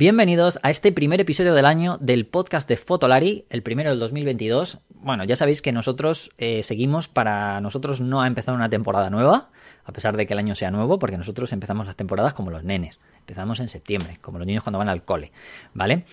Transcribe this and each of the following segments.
Bienvenidos a este primer episodio del año del podcast de Fotolari, el primero del 2022. Bueno, ya sabéis que nosotros eh, seguimos para nosotros no ha empezado una temporada nueva, a pesar de que el año sea nuevo, porque nosotros empezamos las temporadas como los nenes. Empezamos en septiembre, como los niños cuando van al cole, ¿vale?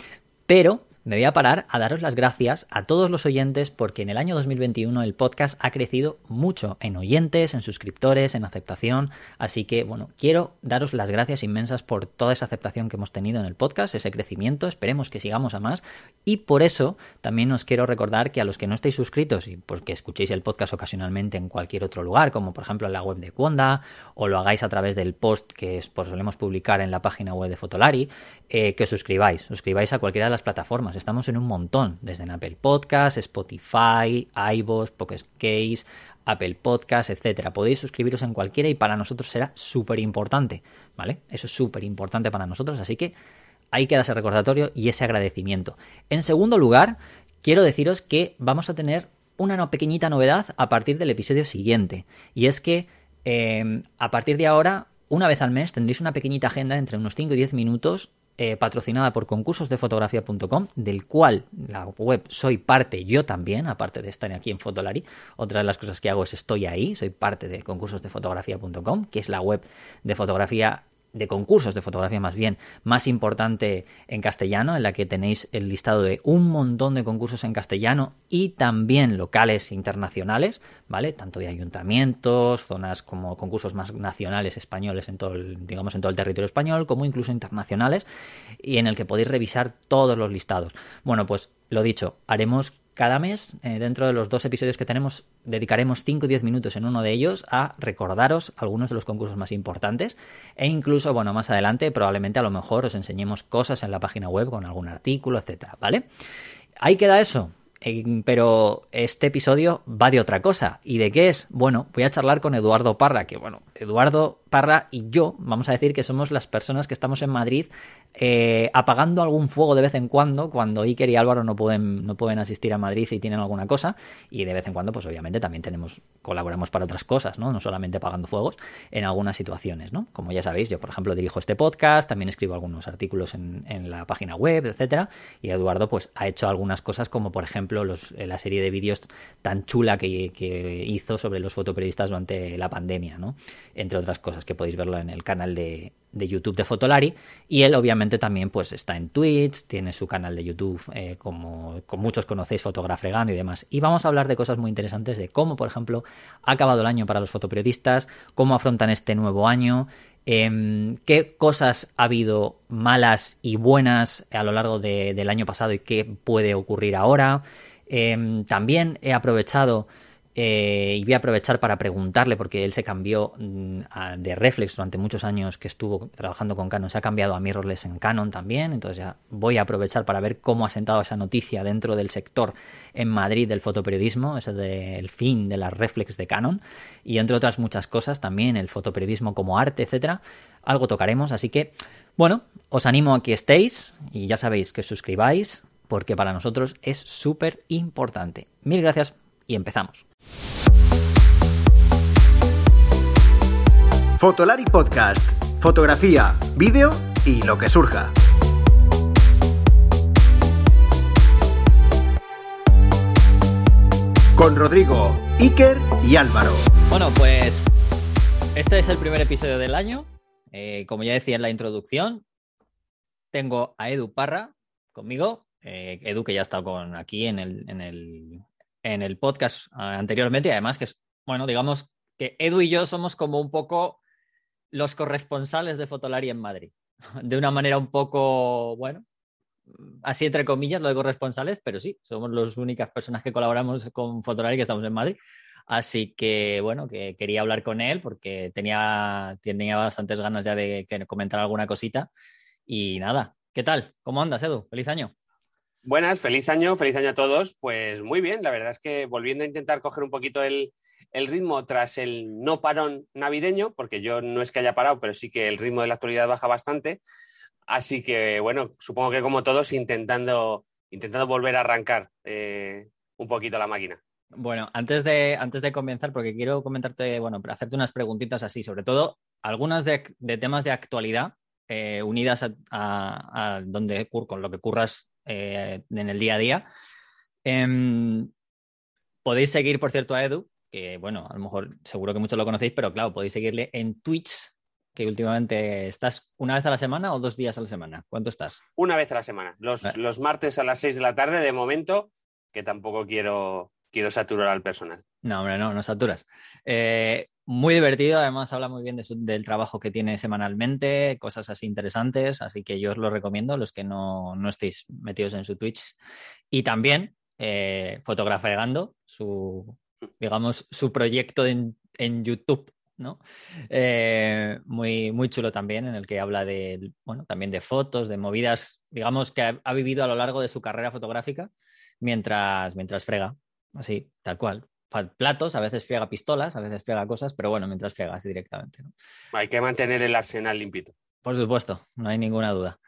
Pero me voy a parar a daros las gracias a todos los oyentes porque en el año 2021 el podcast ha crecido mucho en oyentes, en suscriptores, en aceptación. Así que, bueno, quiero daros las gracias inmensas por toda esa aceptación que hemos tenido en el podcast, ese crecimiento. Esperemos que sigamos a más. Y por eso también os quiero recordar que a los que no estéis suscritos y porque escuchéis el podcast ocasionalmente en cualquier otro lugar, como por ejemplo en la web de Cuonda, o lo hagáis a través del post que pues, solemos publicar en la página web de Fotolari, eh, que os suscribáis. Suscribáis a cualquiera de las plataformas Estamos en un montón, desde en Apple Podcast, Spotify, iVoox, Pocket Case, Apple Podcast, etcétera. Podéis suscribiros en cualquiera y para nosotros será súper importante, ¿vale? Eso es súper importante para nosotros, así que ahí queda ese recordatorio y ese agradecimiento. En segundo lugar, quiero deciros que vamos a tener una pequeñita novedad a partir del episodio siguiente. Y es que eh, a partir de ahora, una vez al mes, tendréis una pequeñita agenda entre unos 5 y 10 minutos eh, patrocinada por concursosdefotografía.com, del cual la web soy parte yo también, aparte de estar aquí en Fotolari. Otra de las cosas que hago es estoy ahí, soy parte de concursosdefotografía.com, que es la web de fotografía de concursos de fotografía más bien más importante en castellano, en la que tenéis el listado de un montón de concursos en castellano y también locales internacionales, ¿vale? Tanto de ayuntamientos, zonas como concursos más nacionales españoles en todo el, digamos en todo el territorio español, como incluso internacionales, y en el que podéis revisar todos los listados. Bueno, pues lo dicho, haremos cada mes, eh, dentro de los dos episodios que tenemos, dedicaremos 5 o 10 minutos en uno de ellos a recordaros algunos de los concursos más importantes e incluso, bueno, más adelante probablemente a lo mejor os enseñemos cosas en la página web con algún artículo, etcétera, ¿vale? Ahí queda eso. pero este episodio va de otra cosa. ¿Y de qué es? Bueno, voy a charlar con Eduardo Parra, que bueno, Eduardo Parra y yo, vamos a decir que somos las personas que estamos en Madrid eh, apagando algún fuego de vez en cuando, cuando Iker y Álvaro no pueden, no pueden asistir a Madrid y tienen alguna cosa, y de vez en cuando, pues obviamente también tenemos, colaboramos para otras cosas, ¿no? No solamente apagando fuegos, en algunas situaciones, ¿no? Como ya sabéis, yo, por ejemplo, dirijo este podcast, también escribo algunos artículos en, la página web, etcétera, y Eduardo, pues, ha hecho algunas cosas como, por ejemplo, los, la serie de vídeos tan chula que, que hizo sobre los fotoperiodistas durante la pandemia, ¿no? Entre otras cosas que podéis verlo en el canal de, de YouTube de Fotolari y él obviamente también pues está en Twitch, tiene su canal de YouTube eh, como, muchos conocéis Fotografregando y demás. Y vamos a hablar de cosas muy interesantes de cómo, por ejemplo, ha acabado el año para los fotoperiodistas, cómo afrontan este nuevo año, em, qué cosas ha habido malas y buenas a lo largo del año pasado y qué puede ocurrir ahora. Em, también he aprovechado eh, y voy a aprovechar para preguntarle, porque él se cambió mm, de Reflex durante muchos años que estuvo trabajando con Canon, se ha cambiado a mirrorless en Canon también, entonces ya voy a aprovechar para ver cómo ha sentado esa noticia dentro del sector en Madrid del fotoperiodismo, ese del fin de las Reflex de Canon, y entre otras muchas cosas también, el fotoperiodismo como arte, etcétera. Algo tocaremos, así que, bueno, os animo a que estéis y ya sabéis que os suscribáis, porque para nosotros es súper importante. Mil gracias y empezamos. Fotolari Podcast. Fotografía, vídeo y lo que surja. Con Rodrigo, Iker y Álvaro. Bueno, pues este es el primer episodio del año. Eh, como ya decía en la introducción, tengo a Edu Parra conmigo. Eh, Edu que ya ha estado con, aquí en el, en el, en el podcast ah, anteriormente y además que, bueno, digamos que Edu y yo somos como un poco los corresponsales de Fotolari en Madrid. De una manera un poco, bueno, así entre comillas, lo de corresponsales, pero sí, somos las únicas personas que colaboramos con Fotolari que estamos en Madrid. Así que, bueno, que quería hablar con él porque tenía, tenía bastantes ganas ya de comentar alguna cosita. Y nada, ¿qué tal? ¿Cómo andas, Edu? Feliz año. Buenas, feliz año, feliz año a todos. Pues muy bien, la verdad es que volviendo a intentar coger un poquito el, ritmo tras el no parón navideño, porque yo no es que haya parado, pero sí que el ritmo de la actualidad baja bastante. Así que bueno, supongo que como todos intentando, intentando volver a arrancar eh, un poquito la máquina. Bueno, antes de, antes de comenzar, porque quiero comentarte, bueno, hacerte unas preguntitas así, sobre todo algunas de, temas de actualidad eh, unidas a, donde con lo que curras eh, en el día a día. Em, podéis seguir, por cierto, a Edu, que bueno, a lo mejor seguro que muchos lo conocéis, pero claro, podéis seguirle en Twitch, que últimamente estás una vez a la semana o dos días a la semana. ¿Cuánto estás? Una vez a la semana. Los, los martes a las seis de la tarde, de momento, que tampoco quiero, quiero saturar al personal. No, hombre, no, no saturas. Eh, muy divertido, además habla muy bien del trabajo que tiene semanalmente, cosas así interesantes, así que yo os lo recomiendo, los que no, no estéis metidos en su Twitch. Y también eh, fotografiando su, digamos, su proyecto en, en YouTube, ¿no? Eh, muy, muy chulo también, en el que habla de, bueno, también de fotos, de movidas, digamos, que ha, ha vivido a lo largo de su carrera fotográfica mientras, mientras frega, así, tal cual platos, a veces friega pistolas, a veces friega cosas, pero bueno, mientras friegas directamente. Hay que mantener el arsenal limpito. Por supuesto, no hay ninguna duda.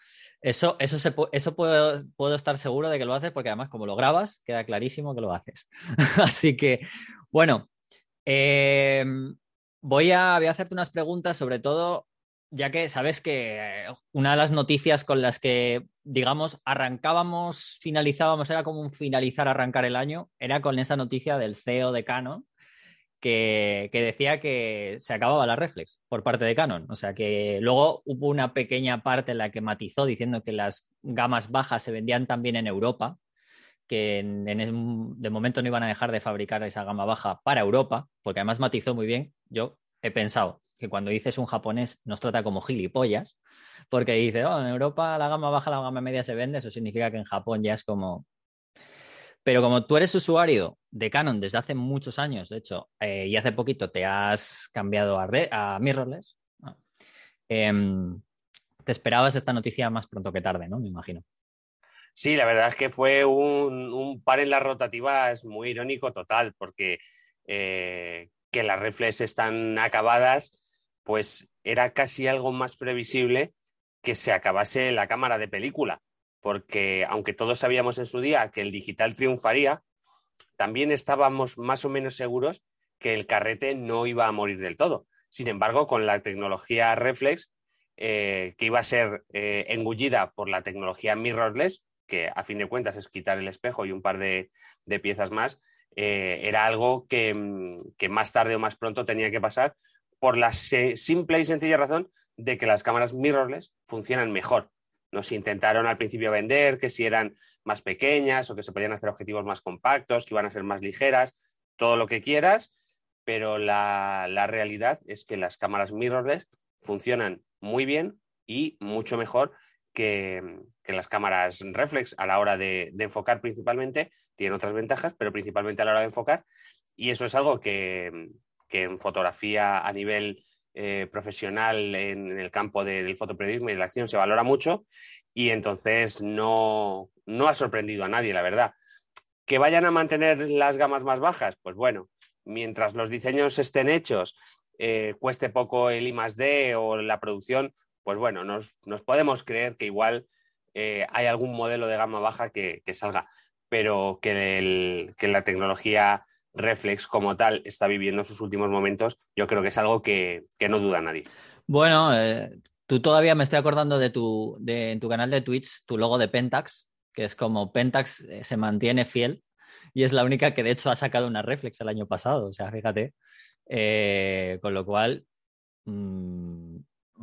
Eso, eso, se, eso puedo, puedo, estar seguro de que lo haces porque además como lo grabas, queda clarísimo que lo haces. Así que, bueno, em, voy, a, voy a hacerte unas preguntas sobre todo ya que sabes que una de las noticias con las que, digamos, arrancábamos, finalizábamos, era como un finalizar, arrancar el año, era con esa noticia del CEO de Canon, que, decía que se acababa la reflex por parte de Canon. O sea que luego hubo una pequeña parte en la que matizó diciendo que las gamas bajas se vendían también en Europa, que de momento no iban a dejar de fabricar esa gama baja para Europa, porque además matizó muy bien. Yo he pensado, que cuando dices un japonés nos trata como gilipollas, porque dice, oh, en Europa la gama baja, la gama media se vende, eso significa que en Japón ya es como... Pero como tú eres usuario de Canon desde hace muchos años, de hecho, eh, y hace poquito te has cambiado a, a mirrorless, em, te esperabas esta noticia más pronto que tarde, ¿no? Me imagino. Sí, la verdad es que fue un, par en las rotativas muy irónico total, porque eh, que las reflex están acabadas pues era casi algo más previsible que se acabase la cámara de película, porque aunque todos sabíamos en su día que el digital triunfaría, también estábamos más o menos seguros que el carrete no iba a morir del todo. Sin embargo, con la tecnología reflex, eh, que iba a ser eh, engullida por la tecnología mirrorless, que a fin de cuentas es quitar el espejo y un par de, piezas más, eh, era algo que, más tarde o más pronto tenía que pasar por la simple y sencilla razón de que las cámaras mirrorless funcionan mejor. Nos intentaron al principio vender que si eran más pequeñas o que se podían hacer objetivos más compactos, que iban a ser más ligeras, todo lo que quieras, pero la, realidad es que las cámaras mirrorless funcionan muy bien y mucho mejor que, las cámaras reflex a la hora de, de, enfocar principalmente. Tienen otras ventajas, pero principalmente a la hora de enfocar. Y eso es algo que, que en fotografía a nivel eh, profesional en, el campo del fotoperiodismo y de la acción se valora mucho y entonces no, ha sorprendido a nadie, la verdad. ¿Que vayan a mantener las gamas más bajas? Pues bueno, mientras los diseños estén hechos, eh, cueste poco el I D o la producción, pues bueno, nos, podemos creer que igual eh, hay algún modelo de gama baja que, salga, pero que, que la tecnología Reflex como tal está viviendo sus últimos momentos, yo creo que es algo que, no duda nadie. Bueno, eh, tú todavía me estoy acordando de tu, de, en tu canal de Twitch, tu logo de Pentax, que es como Pentax eh, se mantiene fiel y es la única que de hecho ha sacado una Reflex el año pasado, o sea, fíjate. Eh, con lo cual mm,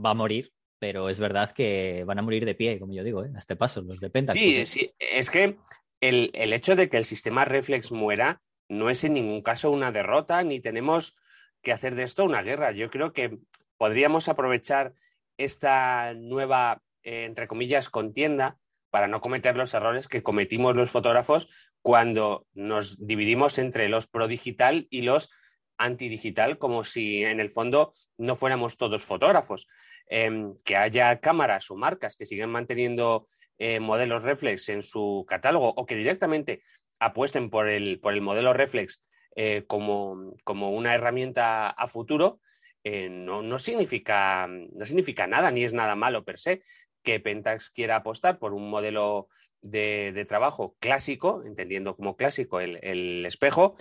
va a morir, pero es verdad que van a morir de pie, como yo digo, a este paso, los de Pentax. Sí, sí, es que el, el hecho de que el sistema Reflex muera no es en ningún caso una derrota, ni tenemos que hacer de esto una guerra. Yo creo que podríamos aprovechar esta nueva, eh, entre comillas, contienda para no cometer los errores que cometimos los fotógrafos cuando nos dividimos entre los pro digital y los antidigital, como si en el fondo no fuéramos todos fotógrafos. Em, que haya cámaras o marcas que siguen manteniendo eh, modelos reflex en su catálogo o que directamente apuesten por el, por el modelo reflex eh, como, una herramienta a futuro, eh, no, significa, no significa nada, ni es nada malo per se que Pentax quiera apostar por un modelo de, trabajo clásico, entendiendo como clásico el, espejo,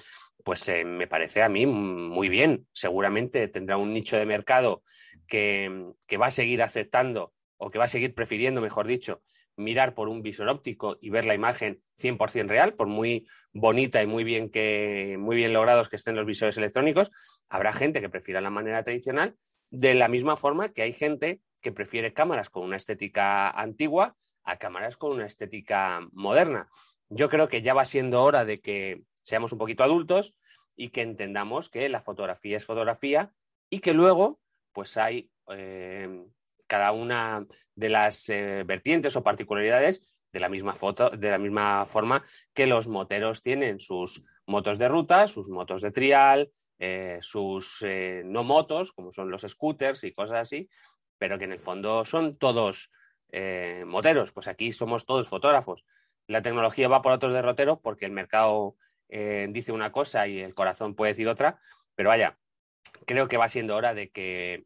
pues eh, me parece a mí muy bien. Seguramente tendrá un nicho de mercado que, que va a seguir aceptando o que va a seguir prefiriendo, mejor dicho, mirar por un visor óptico y ver la imagen 100% real, por muy bonita y muy bien, que, muy bien logrados que estén los visores electrónicos, habrá gente que prefiera la manera tradicional, de la misma forma que hay gente que prefiere cámaras con una estética antigua a cámaras con una estética moderna. Yo creo que ya va siendo hora de que seamos un poquito adultos y que entendamos que la fotografía es fotografía y que luego pues hay eh, cada una de las eh, vertientes o particularidades de la misma foto, de la misma forma que los moteros tienen sus motos de ruta, sus motos de trial, eh, sus no motos, como son los scooters y cosas así, pero que en el fondo son todos moteros. Pues aquí somos todos fotógrafos. La tecnología va por otros derroteros porque el mercado dice una cosa y el corazón puede decir otra, pero vaya, creo que va siendo hora de que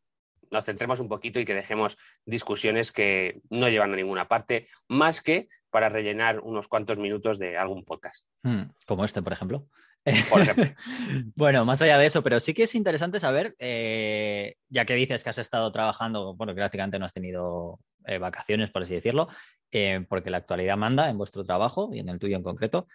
nos centremos un poquito y que dejemos discusiones que no llevan a ninguna parte, más que para rellenar unos cuantos minutos de algún podcast. Hmm, como este, por ejemplo. Por ejemplo. bueno, más allá de eso, pero sí que es interesante saber, eh, ya que dices que has estado trabajando, bueno, que prácticamente no has tenido eh, vacaciones, por así decirlo, eh, porque la actualidad manda en vuestro trabajo y en el tuyo en concreto.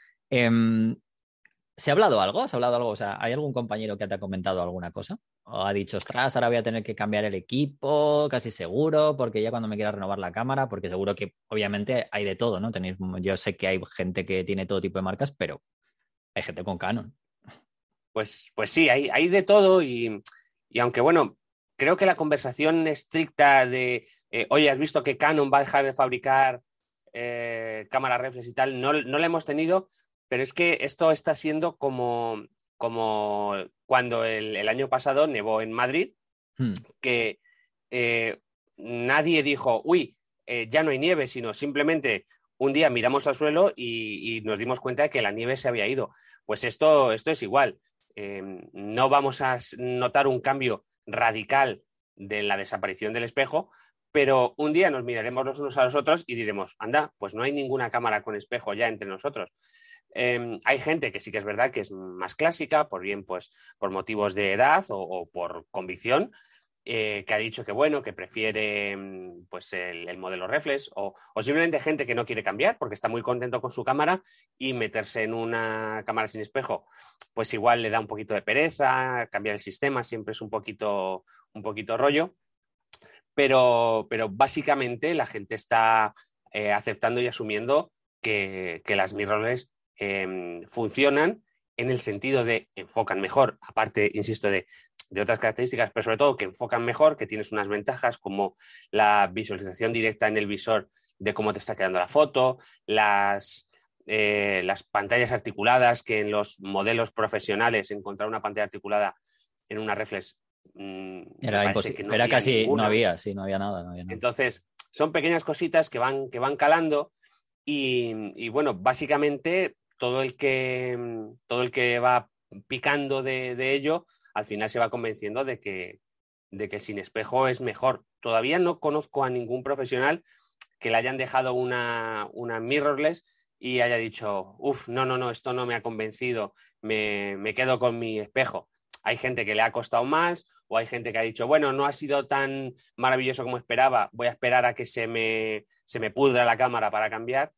¿Se ha hablado algo? ¿Has hablado algo? O sea, ¿hay algún compañero que te ha comentado alguna cosa? ¿O ha dicho, ostras, ahora voy a tener que cambiar el equipo, casi seguro, porque ya cuando me quiera renovar la cámara, porque seguro que obviamente hay de todo, ¿no? Tenéis, yo sé que hay gente que tiene todo tipo de marcas, pero hay gente con Canon. Pues, pues sí, hay, hay de todo y, aunque bueno, creo que la conversación estricta de, eh, oye, ¿has visto que Canon va a dejar de fabricar eh, cámaras reflex y tal? No, no la hemos tenido pero es que esto está siendo como, como cuando el, año pasado nevó en Madrid, hmm. que eh, nadie dijo, uy, eh, ya no hay nieve, sino simplemente un día miramos al suelo y, nos dimos cuenta de que la nieve se había ido. Pues esto, esto es igual. Em, no vamos a notar un cambio radical de la desaparición del espejo, pero un día nos miraremos los unos a los otros y diremos, anda, pues no hay ninguna cámara con espejo ya entre nosotros. Em, hay gente que sí que es verdad que es más clásica, por bien pues por motivos de edad o, por convicción, eh, que ha dicho que bueno, que prefiere mm, pues el, modelo reflex o, simplemente gente que no quiere cambiar porque está muy contento con su cámara y meterse en una cámara sin espejo, pues igual le da un poquito de pereza, cambiar el sistema siempre es un poquito, un poquito rollo, pero, pero básicamente la gente está eh, aceptando y asumiendo que, que las mirrorless Em, funcionan en el sentido de enfocan mejor, aparte, insisto, de, otras características, pero sobre todo que enfocan mejor, que tienes unas ventajas como la visualización directa en el visor de cómo te está quedando la foto, las, eh, las pantallas articuladas, que en los modelos profesionales encontrar una pantalla articulada en una reflex mm, era era casi, no había, sí, no había, nada, no había nada. Entonces, son pequeñas cositas que van, que van calando y, y bueno, básicamente todo el que, todo el que va picando de, ello, al final se va convenciendo de que, de que sin espejo es mejor. Todavía no conozco a ningún profesional que le hayan dejado una, una mirrorless y haya dicho, uff, no, no, no, esto no me ha convencido, me, me, quedo con mi espejo. Hay gente que le ha costado más o hay gente que ha dicho, bueno, no ha sido tan maravilloso como esperaba, voy a esperar a que se me, se me pudra la cámara para cambiar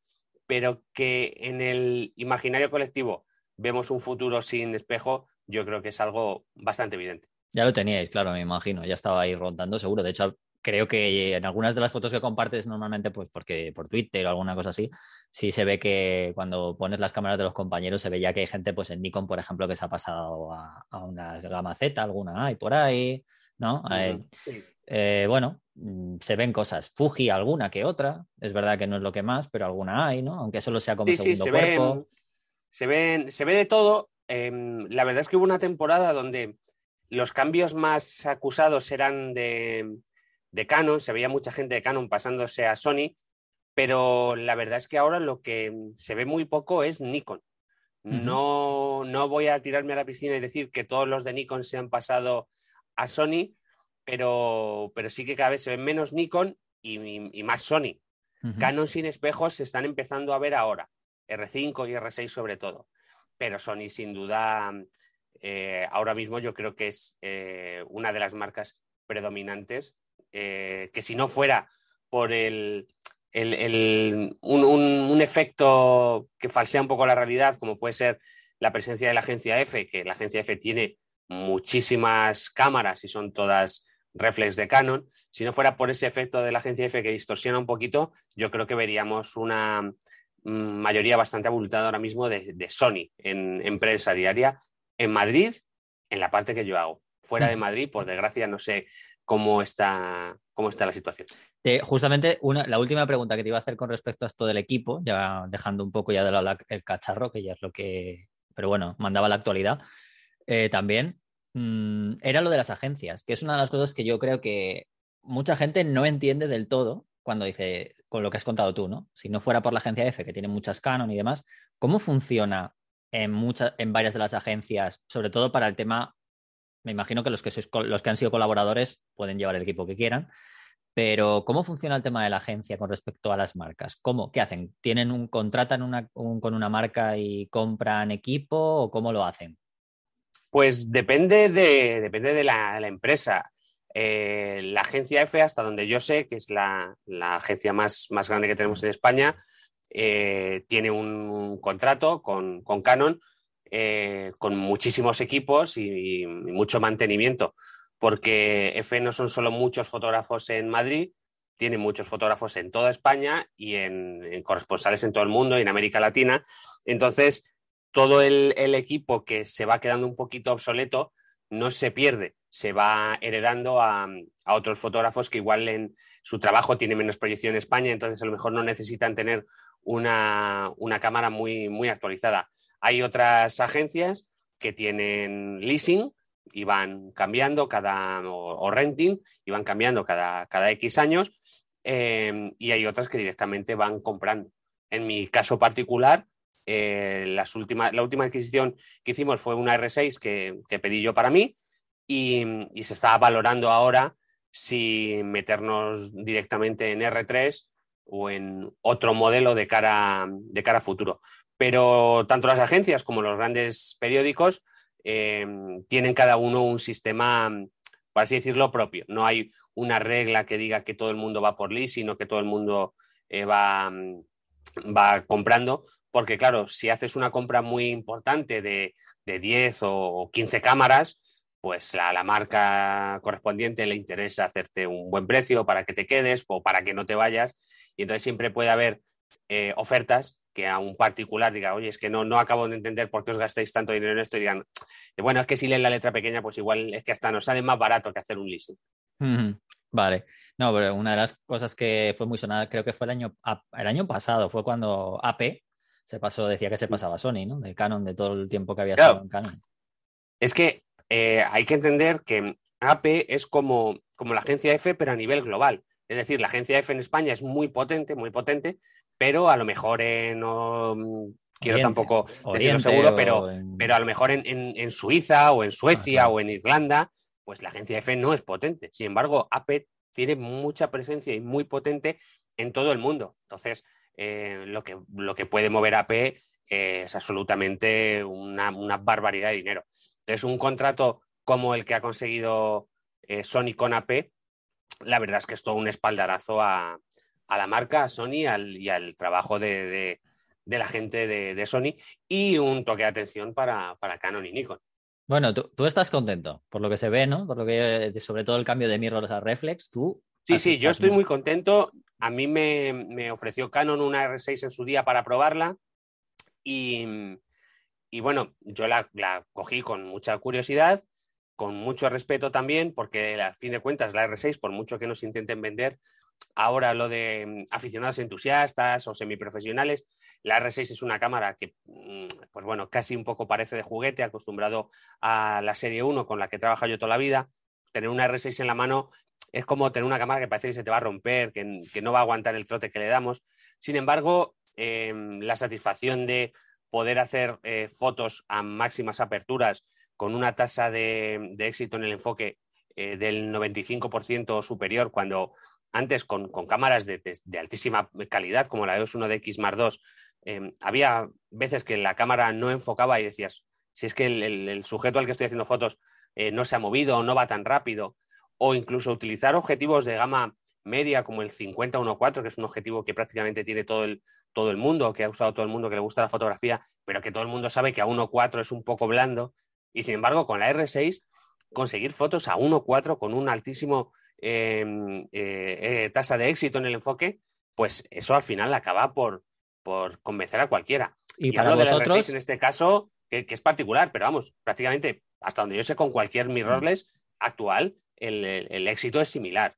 pero que en el imaginario colectivo vemos un futuro sin espejo, yo creo que es algo bastante evidente. Ya lo teníais, claro, me imagino, ya estaba ahí rondando seguro. De hecho, creo que en algunas de las fotos que compartes normalmente, pues porque por Twitter o alguna cosa así, sí se ve que cuando pones las cámaras de los compañeros se ve ya que hay gente, pues en Nikon, por ejemplo, que se ha pasado a, una gama Z, alguna hay por ahí, ¿no? Eh, bueno, mm, se ven cosas. Fuji alguna que otra. Es verdad que no es lo que más, pero alguna hay, ¿no? Aunque solo sea como segundo se cuerpo. se, ven, se ve de todo. Em, la verdad es que hubo una temporada donde los cambios más acusados eran de, de Canon. Se veía mucha gente de Canon pasándose a Sony. Pero la verdad es que ahora lo que se ve muy poco es Nikon. no, no voy a tirarme a la piscina y decir que todos los de Nikon se han pasado a Sony, pero, pero sí que cada vez se ven menos Nikon y, más Sony. Canon sin espejos se están empezando a ver ahora, R5 y R6 sobre todo, pero Sony sin duda eh, ahora mismo yo creo que es eh, una de las marcas predominantes, eh, que si no fuera por el, un, efecto que falsea un poco la realidad, como puede ser la presencia de la agencia F, que la agencia F tiene muchísimas cámaras y son todas reflex de Canon. Si no fuera por ese efecto de la agencia F que distorsiona un poquito, yo creo que veríamos una mayoría bastante abultada ahora mismo de, Sony en, prensa diaria en Madrid, en la parte que yo hago. Fuera de Madrid, por desgracia, no sé cómo está, cómo está la situación. justamente la última pregunta que te iba a hacer con respecto a esto del equipo, ya dejando un poco ya de lado el cacharro, que ya es lo que, pero bueno, mandaba la actualidad. Eh, también mm, era lo de las agencias, que es una de las cosas que yo creo que mucha gente no entiende del todo cuando dice, con lo que has contado tú, ¿no? Si no fuera por la agencia F, que tiene muchas Canon y demás, ¿cómo funciona en, muchas, en varias de las agencias, sobre todo para el tema, me imagino que los que, sois, los que han sido colaboradores pueden llevar el equipo que quieran, pero ¿cómo funciona el tema de la agencia con respecto a las marcas? ¿Cómo? ¿Qué hacen? ¿Tienen un contratan con una marca y compran equipo o cómo lo hacen? Pues depende de, depende de la, empresa. Eh, la agencia F, hasta donde yo sé, que es la, agencia más, más, grande que tenemos en España, eh, tiene un, contrato con, Canon eh, con muchísimos equipos y mucho mantenimiento porque F no son solo muchos fotógrafos en Madrid, tiene muchos fotógrafos en toda España y en, corresponsales en todo el mundo y en América Latina. Entonces, todo el, equipo que se va quedando un poquito obsoleto no se pierde, se va heredando a, otros fotógrafos que igual en su trabajo tiene menos proyección en España, entonces a lo mejor no necesitan tener una, una cámara muy, muy actualizada. Hay otras agencias que tienen leasing, y van cambiando cada, o, renting, y van cambiando cada, cada X años, em, y hay otras que directamente van comprando. En mi caso particular, eh, las la última adquisición que hicimos fue una R6 que, pedí yo para mí y, y, se está valorando ahora si meternos directamente en R3 o en otro modelo de cara, de cara a futuro. Pero tanto las agencias como los grandes periódicos Em, tienen cada uno un sistema, por así decirlo, propio. No hay una regla que diga que todo el mundo va por lease, sino que todo el mundo eh, va, va comprando, porque claro, si haces una compra muy importante de, de 10 o 15 cámaras, pues a la marca correspondiente le interesa hacerte un buen precio para que te quedes o para que no te vayas. Y entonces siempre puede haber eh, ofertas que a un particular diga, oye, es que no, no acabo de entender por qué os gastáis tanto dinero en esto y digan, bueno, es que si leen la letra pequeña, pues igual es que hasta nos sale más barato que hacer un leasing. Vale, no, pero una de las cosas que fue muy sonada, creo que fue el año, el año pasado, fue cuando AP se pasó, decía que se pasaba Sony, ¿no? De Canon, de todo el tiempo que había estado en Canon. Es que eh, hay que entender que AP es como, como la agencia F, pero a nivel global. Es decir, la agencia F en España es muy potente, muy potente, pero a lo mejor no mm, quiero tampoco decirlo seguro, pero, pero a lo mejor en, Suiza o en Suecia o en Irlanda, pues la agencia F no es potente. Sin embargo, AP tiene mucha presencia y muy potente en todo el mundo. Entonces, eh, lo, que, lo que puede mover AP es absolutamente una, barbaridad de dinero. Entonces, un contrato como el que ha conseguido eh, Sony con AP, la verdad es que es todo un espaldarazo a, a la marca, a Sony y al trabajo de, la gente de, Sony y un toque de atención para, Canon y Nikon. Bueno, tú, estás contento por lo que se ve, ¿no? Por lo que, sobre todo el cambio de mirrorless a reflex, tú. Sí, sí, yo estoy muy contento. A mí me, ofreció Canon una R6 en su día para probarla y, bueno, yo la, la, cogí con mucha curiosidad, con mucho respeto también, porque a fin de cuentas la R6, por mucho que nos intenten vender, Ahora lo de mm, aficionados entusiastas o semiprofesionales, la R6 es una cámara que, mm, pues bueno, casi un poco parece de juguete, acostumbrado a la serie 1 con la que he trabajado yo toda la vida. Tener una R6 en la mano es como tener una cámara que parece que se te va a romper, que, no va a aguantar el trote que le damos. Sin embargo, em, la satisfacción de poder hacer eh, fotos a máximas aperturas con una tasa de, éxito en el enfoque eh, del 95% superior cuando antes con, cámaras de, altísima calidad, como la EOS 1DX Mark II, em, había veces que la cámara no enfocaba y decías, si es que el, sujeto al que estoy haciendo fotos eh, no se ha movido, no va tan rápido, o incluso utilizar objetivos de gama media como el 50-1.4, que es un objetivo que prácticamente tiene todo el, todo el mundo, que ha usado todo el mundo, que le gusta la fotografía, pero que todo el mundo sabe que a 1.4 es un poco blando. Y sin embargo, con la R6, conseguir fotos a 1.4 con un altísimo tasa de éxito en el enfoque, pues eso al final acaba por, por convencer a cualquiera. Y, para vosotros... en este caso, que, es particular, pero vamos, prácticamente hasta donde yo sé, con cualquier mirrorless actual, el éxito es similar.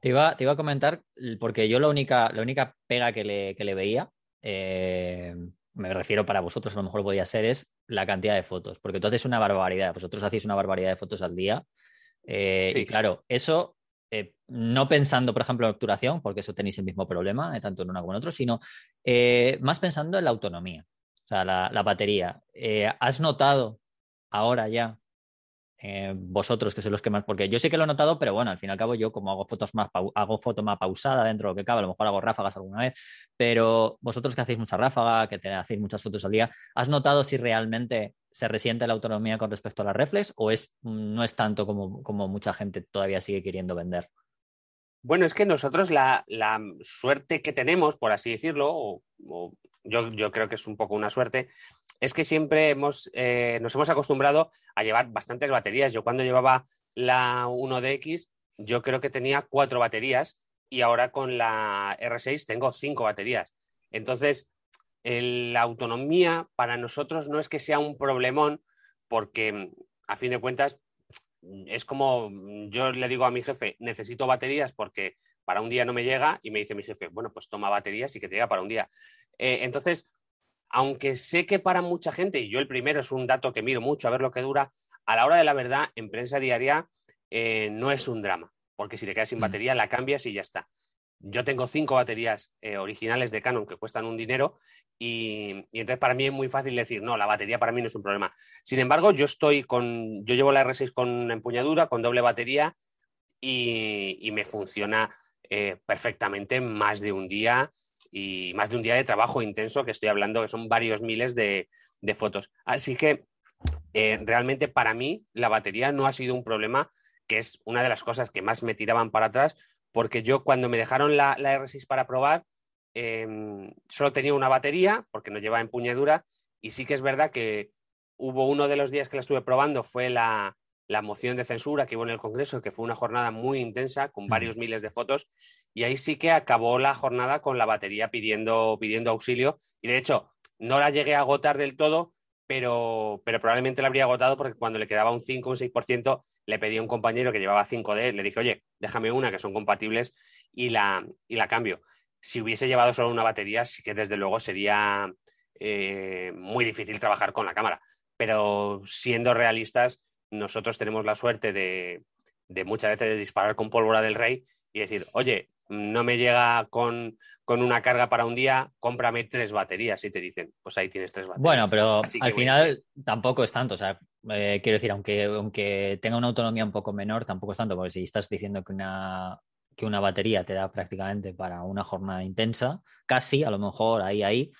Te iba, te iba a comentar, porque yo la única, la única pega que le, que le veía, eh, me refiero para vosotros, a lo mejor podía ser, es la cantidad de fotos, porque tú haces una barbaridad, vosotros hacéis una barbaridad de fotos al día. Eh, y claro, eso, eh, no pensando, por ejemplo, en obturación, porque eso tenéis el mismo problema, tanto en una como en otro, sino más pensando en la autonomía, o sea, la, la batería. ¿Has notado ahora ya eh, vosotros que sois los que más, porque yo sí que lo he notado, pero bueno, al fin y al cabo yo como hago fotos más, hago foto más pausada dentro de lo que cabe, a lo mejor hago ráfagas alguna vez, pero vosotros que hacéis mucha ráfaga, que te hacéis muchas fotos al día, ¿has notado si realmente se resiente la autonomía con respecto a la reflex o es, no es tanto como, como mucha gente todavía sigue queriendo vender? Bueno, es que nosotros la, suerte que tenemos, por así decirlo, o, yo, creo que es un poco una suerte, es que siempre hemos, eh, nos hemos acostumbrado a llevar bastantes baterías. Yo cuando llevaba la 1DX, yo creo que tenía cuatro baterías y ahora con la R6 tengo cinco baterías. Entonces, la autonomía para nosotros no es que sea un problemón, porque a fin de cuentas es como yo le digo a mi jefe, necesito baterías porque para un día no me llega y me dice mi jefe, bueno, pues toma baterías y que te llega para un día. Eh, entonces, aunque sé que para mucha gente, y yo el primero es un dato que miro mucho a ver lo que dura, a la hora de la verdad, en prensa diaria eh, no es un drama, porque si te quedas sin mm. batería, la cambias y ya está. Yo tengo cinco baterías eh, originales de Canon que cuestan un dinero y, entonces para mí es muy fácil decir, no, la batería para mí no es un problema. Sin embargo, yo estoy con, yo llevo la R6 con empuñadura, con doble batería y, me funciona perfectamente más de un día y más de un día de trabajo intenso, que estoy hablando que son varios miles de, fotos. Así que eh, realmente para mí la batería no ha sido un problema, que es una de las cosas que más me tiraban para atrás, porque yo cuando me dejaron la, R6 para probar, em, solo tenía una batería, porque no llevaba empuñadura, y sí que es verdad que hubo uno de los días que la estuve probando, fue la, la moción de censura que hubo en el Congreso, que fue una jornada muy intensa, con varios miles de fotos, y ahí sí que acabó la jornada con la batería pidiendo, pidiendo auxilio, y de hecho no la llegué a agotar del todo, pero, pero probablemente la habría agotado porque cuando le quedaba un 5 o un 6%, le pedí a un compañero que llevaba 5D, le dije, oye, déjame una que son compatibles y la, y la cambio. Si hubiese llevado solo una batería, sí que desde luego sería eh, muy difícil trabajar con la cámara. Pero siendo realistas, nosotros tenemos la suerte de, muchas veces disparar con pólvora del rey y decir, oye, no me llega con, una carga para un día, cómprame tres baterías y te dicen, pues ahí tienes tres baterías. Bueno, pero al final tampoco es tanto, o sea, eh, quiero decir, aunque, aunque tenga una autonomía un poco menor, tampoco es tanto, porque si estás diciendo que una, que una batería te da prácticamente para una jornada intensa, casi, a lo mejor ahí, ahí,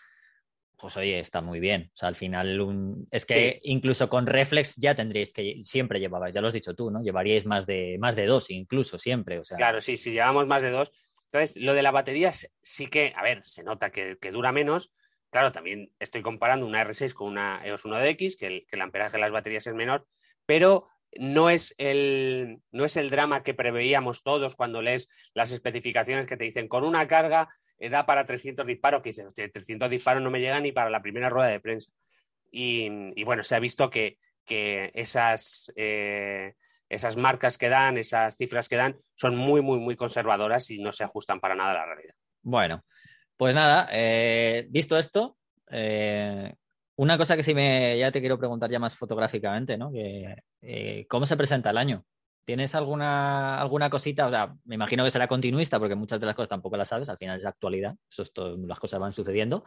pues oye, está muy bien. O sea, al final, es que incluso con reflex ya tendríais que, siempre llevabais, ya lo has dicho tú, ¿no? Llevaríais más de, más de dos, incluso siempre. O sea... Claro, sí, si llevamos más de dos. Entonces, lo de la batería sí que, a ver, se nota que, dura menos. Claro, también estoy comparando una R6 con una EOS 1DX, que el, que el amperaje de las baterías es menor, pero no es, el, no es el drama que preveíamos todos cuando lees las especificaciones que te dicen con una carga da para 300 disparos, que dices, 300 disparos no me llegan ni para la primera rueda de prensa. Y, bueno, se ha visto que, esas, eh, esas marcas que dan, esas cifras que dan, son muy, muy, muy conservadoras y no se ajustan para nada a la realidad. Bueno, pues nada, eh, visto esto, una cosa que sí me ya te quiero preguntar ya más fotográficamente, ¿no? Que, ¿Cómo se presenta el año? ¿Tienes alguna, alguna cosita? O sea, me imagino que será continuista porque muchas de las cosas tampoco las sabes, al final es actualidad, eso es las cosas van sucediendo.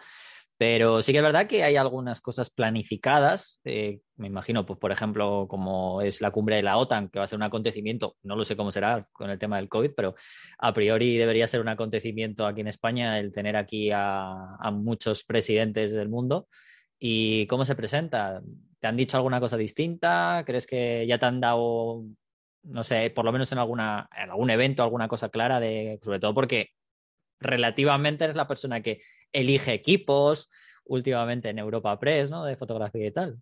Pero sí que es verdad que hay algunas cosas planificadas. Eh, me imagino, pues, por ejemplo, como es la cumbre de la OTAN, que va a ser un acontecimiento, no lo sé cómo será con el tema del COVID, pero a priori debería ser un acontecimiento aquí en España el tener aquí a muchos presidentes del mundo. ¿Y cómo se presenta? ¿Te han dicho alguna cosa distinta? ¿Crees que ya te han dado no sé, por lo menos en, alguna, en algún evento, alguna cosa clara, de, sobre todo porque relativamente eres la persona que elige equipos últimamente en Europa Press, ¿no? De fotografía y tal.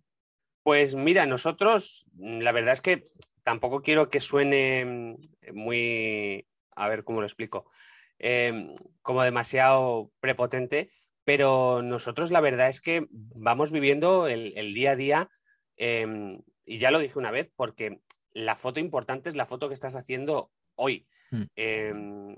Pues mira, nosotros, la verdad es que tampoco quiero que suene mm, muy, a ver cómo lo explico, em, como demasiado prepotente, pero nosotros la verdad es que vamos viviendo el, día a día, em, y ya lo dije una vez, porque la foto importante es la foto que estás haciendo hoy. Mm. Em,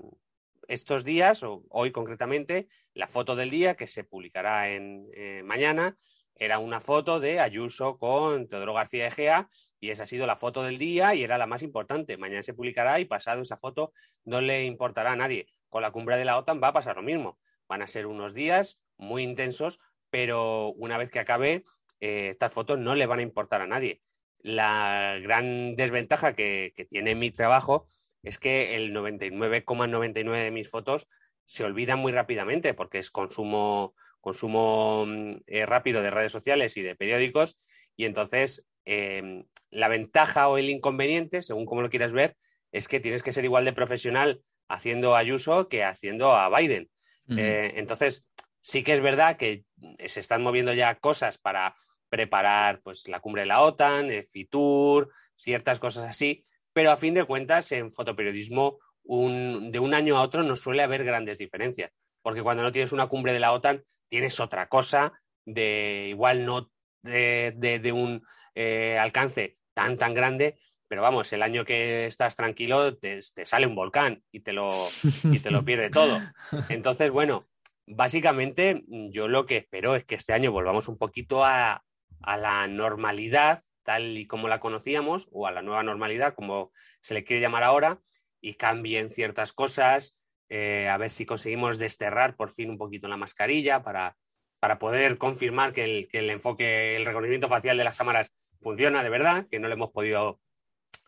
estos días, o hoy concretamente, la foto del día que se publicará en eh, mañana era una foto de Ayuso con Teodoro García Egea y esa ha sido la foto del día y era la más importante. Mañana se publicará y pasado esa foto no le importará a nadie. Con la cumbre de la OTAN va a pasar lo mismo. Van a ser unos días muy intensos, pero una vez que acabe, eh, estas fotos no le van a importar a nadie. La gran desventaja que, tiene mi trabajo es que el 99,99 de mis fotos se olvidan muy rápidamente porque es consumo, consumo mm, eh, rápido de redes sociales y de periódicos y entonces em, la ventaja o el inconveniente, según como lo quieras ver, es que tienes que ser igual de profesional haciendo Ayuso que haciendo a Biden. Eh, entonces, sí que es verdad que se están moviendo ya cosas para preparar pues, la cumbre de la OTAN, el FITUR, ciertas cosas así, pero a fin de cuentas en fotoperiodismo de un año a otro no suele haber grandes diferencias, porque cuando no tienes una cumbre de la OTAN tienes otra cosa de igual no de, un eh, alcance tan tan grande, pero vamos, el año que estás tranquilo te, sale un volcán y te, lo, y te lo pierde todo. Entonces, bueno, básicamente yo lo que espero es que este año volvamos un poquito a, a la normalidad tal y como la conocíamos, o a la nueva normalidad, como se le quiere llamar ahora, y cambien ciertas cosas, eh, a ver si conseguimos desterrar por fin un poquito la mascarilla para, para poder confirmar que el, que el enfoque, el reconocimiento facial de las cámaras funciona de verdad, que no le hemos podido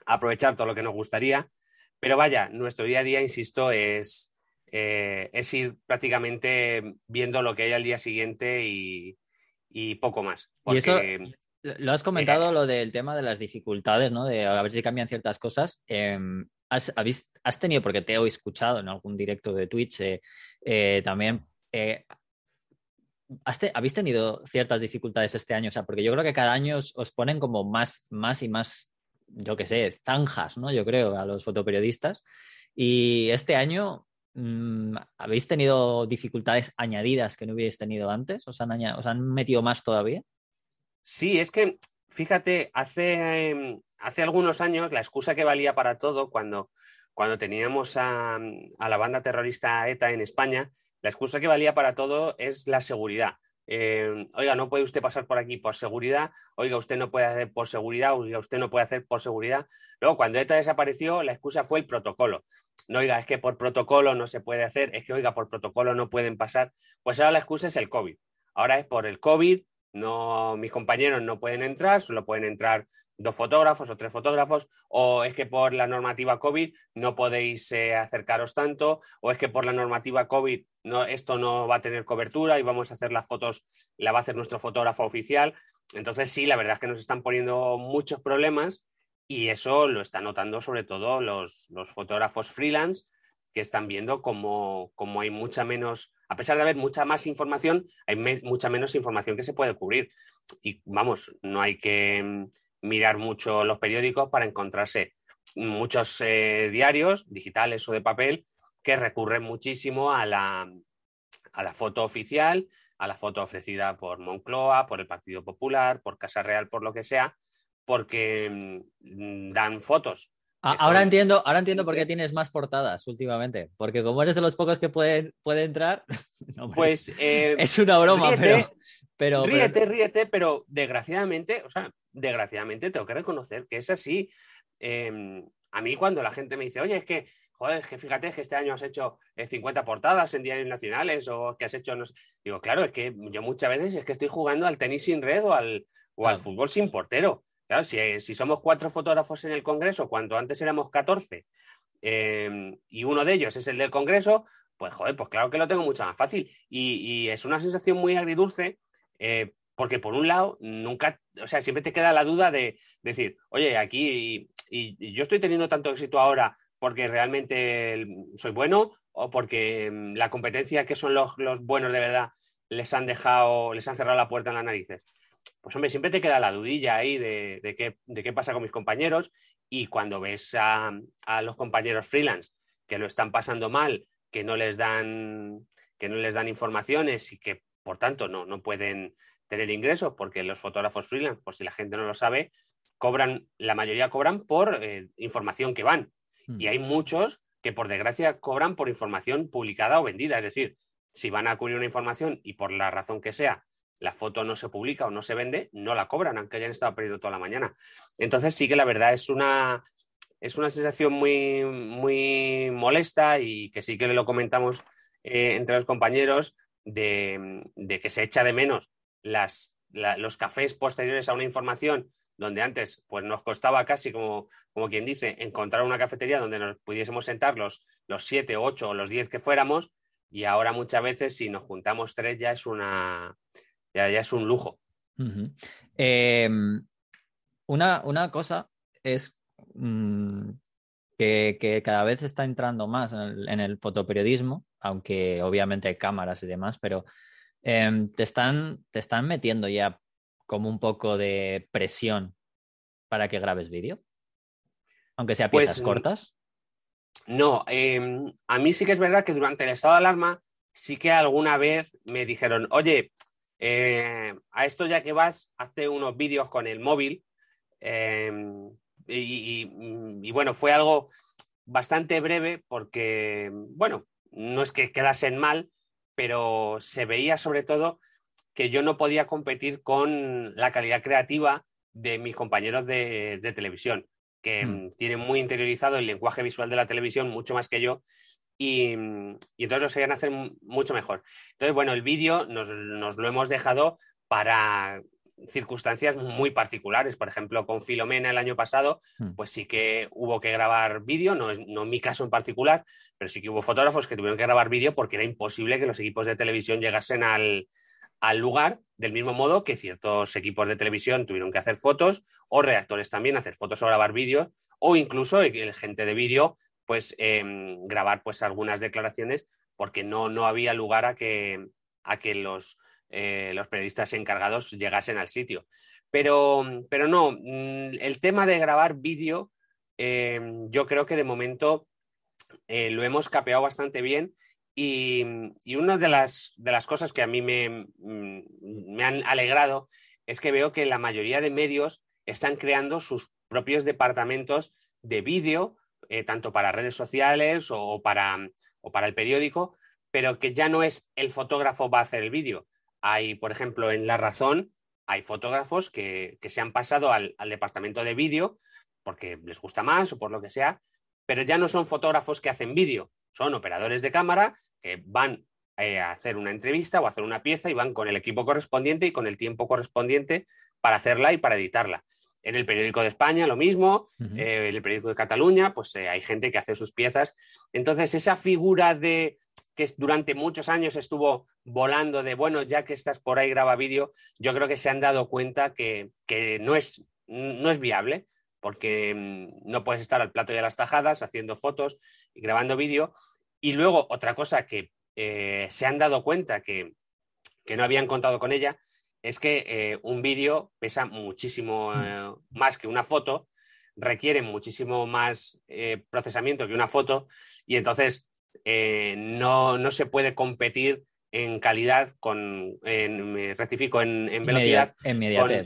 aprovechar todo lo que nos gustaría. Pero vaya, nuestro día a día, insisto, es, eh, es ir prácticamente viendo lo que hay al día siguiente y, y poco más. ¿Y eso lo has comentado, lo del tema de las dificultades, ¿no? De a ver si cambian ciertas cosas. Em, has, has, tenido, porque te he escuchado en algún directo de Twitch eh, eh, también, eh, ¿habéis tenido ciertas dificultades este año? O sea, porque yo creo que cada año os, ponen como más, más y más, yo qué sé, zanjas, ¿no? Yo creo, a los fotoperiodistas. Y este año, Mm, ¿Habéis tenido dificultades añadidas que no hubierais tenido antes? ¿Os han, ¿Os han metido más todavía? Sí, es que, fíjate, hace, em, hace algunos años la excusa que valía para todo, cuando, cuando teníamos a, la banda terrorista ETA en España, la excusa que valía para todo es la seguridad. Em, oiga, no puede usted pasar por aquí por seguridad, oiga, usted no puede hacer por seguridad, oiga, usted no puede hacer por seguridad. Luego, cuando ETA desapareció, la excusa fue el protocolo no, oiga, es que por protocolo no se puede hacer, es que, oiga, por protocolo no pueden pasar. Pues ahora la excusa es el COVID. Ahora es por el COVID, no, mis compañeros no pueden entrar, solo pueden entrar dos fotógrafos o tres fotógrafos, o es que por la normativa COVID no podéis eh, acercaros tanto, o es que por la normativa COVID no, esto no va a tener cobertura y vamos a hacer las fotos, la va a hacer nuestro fotógrafo oficial. Entonces sí, la verdad es que nos están poniendo muchos problemas y eso lo están notando sobre todo los, fotógrafos freelance que están viendo como, hay mucha menos, a pesar de haber mucha más información, hay mucha menos información que se puede cubrir. Y vamos, no hay que mm, mirar mucho los periódicos para encontrarse muchos eh, diarios, digitales o de papel, que recurren muchísimo a la, a la foto oficial, a la foto ofrecida por Moncloa, por el Partido Popular, por Casa Real, por lo que sea, porque mm, dan fotos. ahora entiendo, ahora entiendo por qué tienes más portadas últimamente, porque como eres de los pocos que puede, puede entrar, pues eh, es una broma, pero, ríete, ríete, pero desgraciadamente, o sea, desgraciadamente tengo que reconocer que es así. Em, a mí cuando la gente me dice, oye, es que, joder, que fíjate que este año has hecho 50 eh, portadas en diarios nacionales o que has hecho, no digo, claro, es que yo muchas veces es que estoy jugando al tenis sin red o al, o al fútbol sin portero. Claro, si, somos cuatro fotógrafos en el Congreso, cuando antes éramos 14, em, y uno de ellos es el del Congreso, pues joder, pues claro que lo tengo mucho más fácil. Y, es una sensación muy agridulce, eh, porque por un lado, nunca, o sea, siempre te queda la duda de decir, oye, aquí y, yo estoy teniendo tanto éxito ahora porque realmente soy bueno o porque mm, la competencia que son los, buenos de verdad les han dejado, les han cerrado la puerta en las narices. Pues hombre, siempre te queda la dudilla ahí de, qué, de qué, pasa con mis compañeros y cuando ves a, a, los compañeros freelance que lo están pasando mal, que no les dan, que no les dan informaciones y que por tanto no, no pueden tener ingresos porque los fotógrafos freelance, por si la gente no lo sabe, cobran, la mayoría cobran por eh, información que van. Y hay muchos que por desgracia cobran por información publicada o vendida. Es decir, si van a cubrir una información y por la razón que sea la foto no se publica o no se vende, no la cobran, aunque hayan estado perdiendo toda la mañana. Entonces sí que la verdad es una, es una sensación muy, muy molesta y que sí que lo comentamos eh, entre los compañeros de, que se echa de menos las, los cafés posteriores a una información donde antes pues nos costaba casi, como, como quien dice, encontrar una cafetería donde nos pudiésemos sentar los, los siete, ocho o los diez que fuéramos, y ahora muchas veces si nos juntamos tres ya es una ya, es un lujo. Em, una, una, cosa es mm, que, cada vez está entrando más en el, fotoperiodismo, aunque obviamente hay cámaras y demás, pero em, te, están, te están metiendo ya como un poco de presión para que grabes vídeo? Aunque sea piezas pues, cortas. No, em, a mí sí que es verdad que durante el estado de alarma sí que alguna vez me dijeron, oye, eh, a esto ya que vas, hazte unos vídeos con el móvil. Em, y, bueno, fue algo bastante breve porque, bueno, no es que quedasen mal, pero se veía sobre todo que yo no podía competir con la calidad creativa de mis compañeros de, televisión, que hmm. tienen muy interiorizado el lenguaje visual de la televisión mucho más que yo y, entonces lo sabían hacer mucho mejor. Entonces, bueno, el vídeo nos, lo hemos dejado para circunstancias muy particulares. Por ejemplo, con Filomena el año pasado, hmm. pues sí que hubo que grabar vídeo, no, es, no mi caso en particular, pero sí que hubo fotógrafos que tuvieron que grabar vídeo porque era imposible que los equipos de televisión llegasen al, al lugar, del mismo modo que ciertos equipos de televisión tuvieron que hacer fotos o reactores también hacer fotos o grabar vídeos o incluso el gente de vídeo pues em, grabar pues algunas declaraciones porque no, no había lugar a que, a que los, eh, los periodistas encargados llegasen al sitio. Pero, pero no, mm, el tema de grabar vídeo em, yo creo que de momento eh, lo hemos capeado bastante bien y, una de las, de las, cosas que a mí me, mm, me, han alegrado es que veo que la mayoría de medios están creando sus propios departamentos de vídeo, eh, tanto para redes sociales o para, o para el periódico, pero que ya no es el fotógrafo va a hacer el vídeo. Hay, por ejemplo, en La Razón, hay fotógrafos que, que se han pasado al, al departamento de vídeo porque les gusta más o por lo que sea, pero ya no son fotógrafos que hacen vídeo, son operadores de cámara que van eh, a hacer una entrevista o a hacer una pieza y van con el equipo correspondiente y con el tiempo correspondiente para hacerla y para editarla. En el periódico de España lo mismo, eh, en el periódico de Cataluña, pues eh, hay gente que hace sus piezas. Entonces, esa figura de que durante muchos años estuvo volando de, bueno, ya que estás por ahí graba vídeo, yo creo que se han dado cuenta que, no, es, no es viable porque mm, no puedes estar al plato de las tajadas haciendo fotos y grabando vídeo. Y luego otra cosa que eh, se han dado cuenta que, no habían contado con ella es que eh, un vídeo pesa muchísimo mm. eh, más que una foto, requiere muchísimo más procesamiento que una foto y entonces no, no se puede competir en calidad, con, en, rectifico, en, velocidad,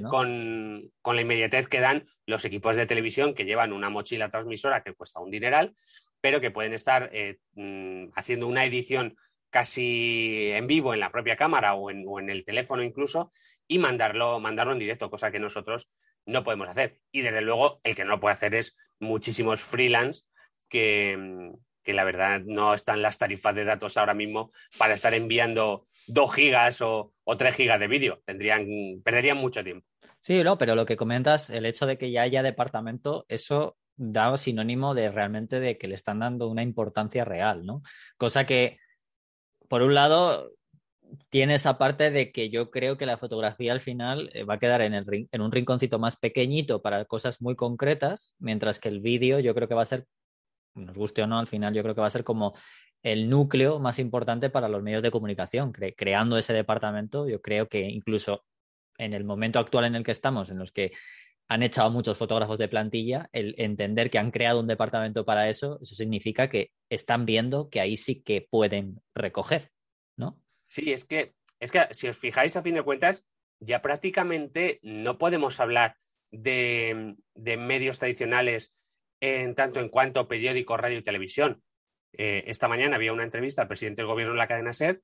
con, con, la inmediatez que dan los equipos de televisión que llevan una mochila transmisora que cuesta un dineral, pero que pueden estar eh, mm, haciendo una edición casi en vivo en la propia cámara o en, o en, el teléfono incluso y mandarlo, mandarlo en directo, cosa que nosotros no podemos hacer. Y desde luego el que no lo puede hacer es muchísimos freelance que, mm, que la verdad no están las tarifas de datos ahora mismo para estar enviando 2 gigas o, o 3 gigas de vídeo. Tendrían, perderían mucho tiempo. Sí, no, pero lo que comentas, el hecho de que ya haya departamento, eso da sinónimo de realmente de que le están dando una importancia real, ¿no? Cosa que, por un lado, tiene esa parte de que yo creo que la fotografía al final eh, va a quedar en, el, en un rinconcito más pequeñito para cosas muy concretas, mientras que el vídeo yo creo que va a ser, nos guste o no, al final yo creo que va a ser como el núcleo más importante para los medios de comunicación. creando ese departamento, yo creo que incluso en el momento actual en el que estamos, en los que han echado muchos fotógrafos de plantilla, el entender que han creado un departamento para eso, eso significa que están viendo que ahí sí que pueden recoger, ¿no? Sí, es que, es que si os fijáis, a fin de cuentas, ya prácticamente no podemos hablar de, medios tradicionales en tanto en cuanto periódico, radio y televisión. Eh, esta mañana había una entrevista al presidente del gobierno de la cadena SER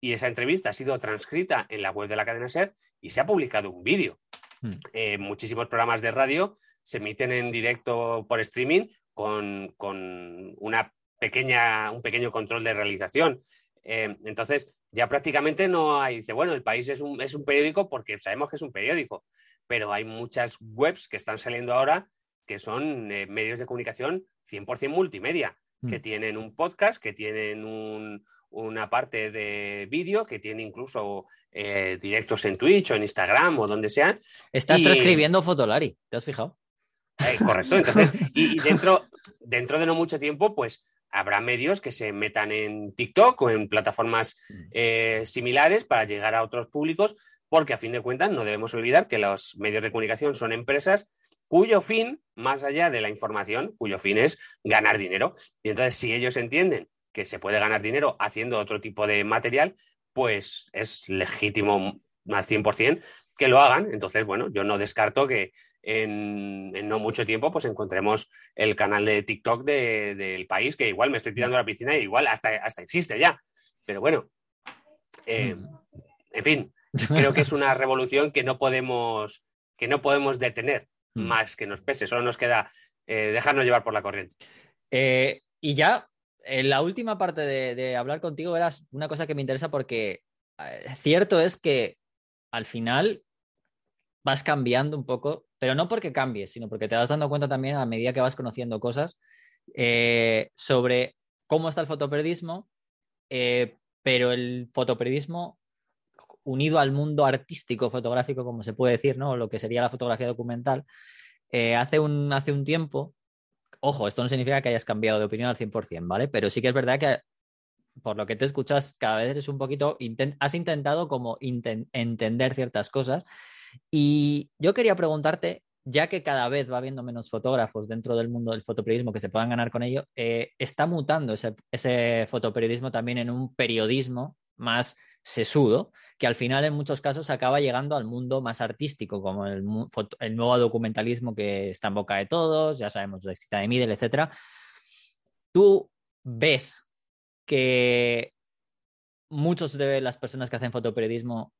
y esa entrevista ha sido transcrita en la web de la cadena SER y se ha publicado un vídeo. Hmm. Eh, muchísimos programas de radio se emiten en directo por streaming con, con una pequeña, un pequeño control de realización. Eh, entonces, ya prácticamente no hay, dice, bueno, el país es un, es un periódico porque sabemos que es un periódico, pero hay muchas webs que están saliendo ahora que son eh, medios de comunicación 100% multimedia, que mm. tienen un podcast, que tienen una parte de vídeo, que tiene incluso eh, directos en Twitch o en Instagram o donde sea. Estás transcribiendo Fotolari, ¿te has fijado? correcto, entonces, y, dentro, dentro de no mucho tiempo, pues habrá medios que se metan en TikTok o en plataformas mm. eh, similares para llegar a otros públicos, porque a fin de cuentas no debemos olvidar que los medios de comunicación son empresas cuyo fin, más allá de la información, cuyo fin es ganar dinero. Y entonces, si ellos entienden que se puede ganar dinero haciendo otro tipo de material, pues es legítimo al 100% que lo hagan. Entonces, bueno, yo no descarto que en, no mucho tiempo pues encontremos el canal de TikTok del país, que igual me estoy tirando a la piscina y igual hasta, hasta existe ya. Pero bueno, eh, mm. en fin, creo que es una revolución que no podemos, que no podemos detener mm. más que nos pese. Solo nos queda eh, dejarnos llevar por la corriente. Eh, y ya, en la última parte de, de hablar contigo era una cosa que me interesa porque cierto es que al final vas cambiando un poco, pero no porque cambies, sino porque te vas dando cuenta también a medida que vas conociendo cosas eh, sobre cómo está el fotoperiodismo, eh, pero el fotoperiodismo unido al mundo artístico fotográfico, como se puede decir, ¿no? Lo que sería la fotografía documental, eh, hace, un, hace un tiempo, ojo, esto no significa que hayas cambiado de opinión al 100%, ¿vale? Pero sí que es verdad que por lo que te escuchas, cada vez eres un poquito, has intentado como entender ciertas cosas. Y yo quería preguntarte, ya que cada vez va habiendo menos fotógrafos dentro del mundo del fotoperiodismo que se puedan ganar con ello, eh, ¿está mutando ese, ese, fotoperiodismo también en un periodismo más sesudo, que al final en muchos casos acaba llegando al mundo más artístico, como el, nuevo documentalismo que está en boca de todos, ya sabemos la cita de Midel, etcétera. ¿Tú ves que muchos de las personas que hacen fotoperiodismo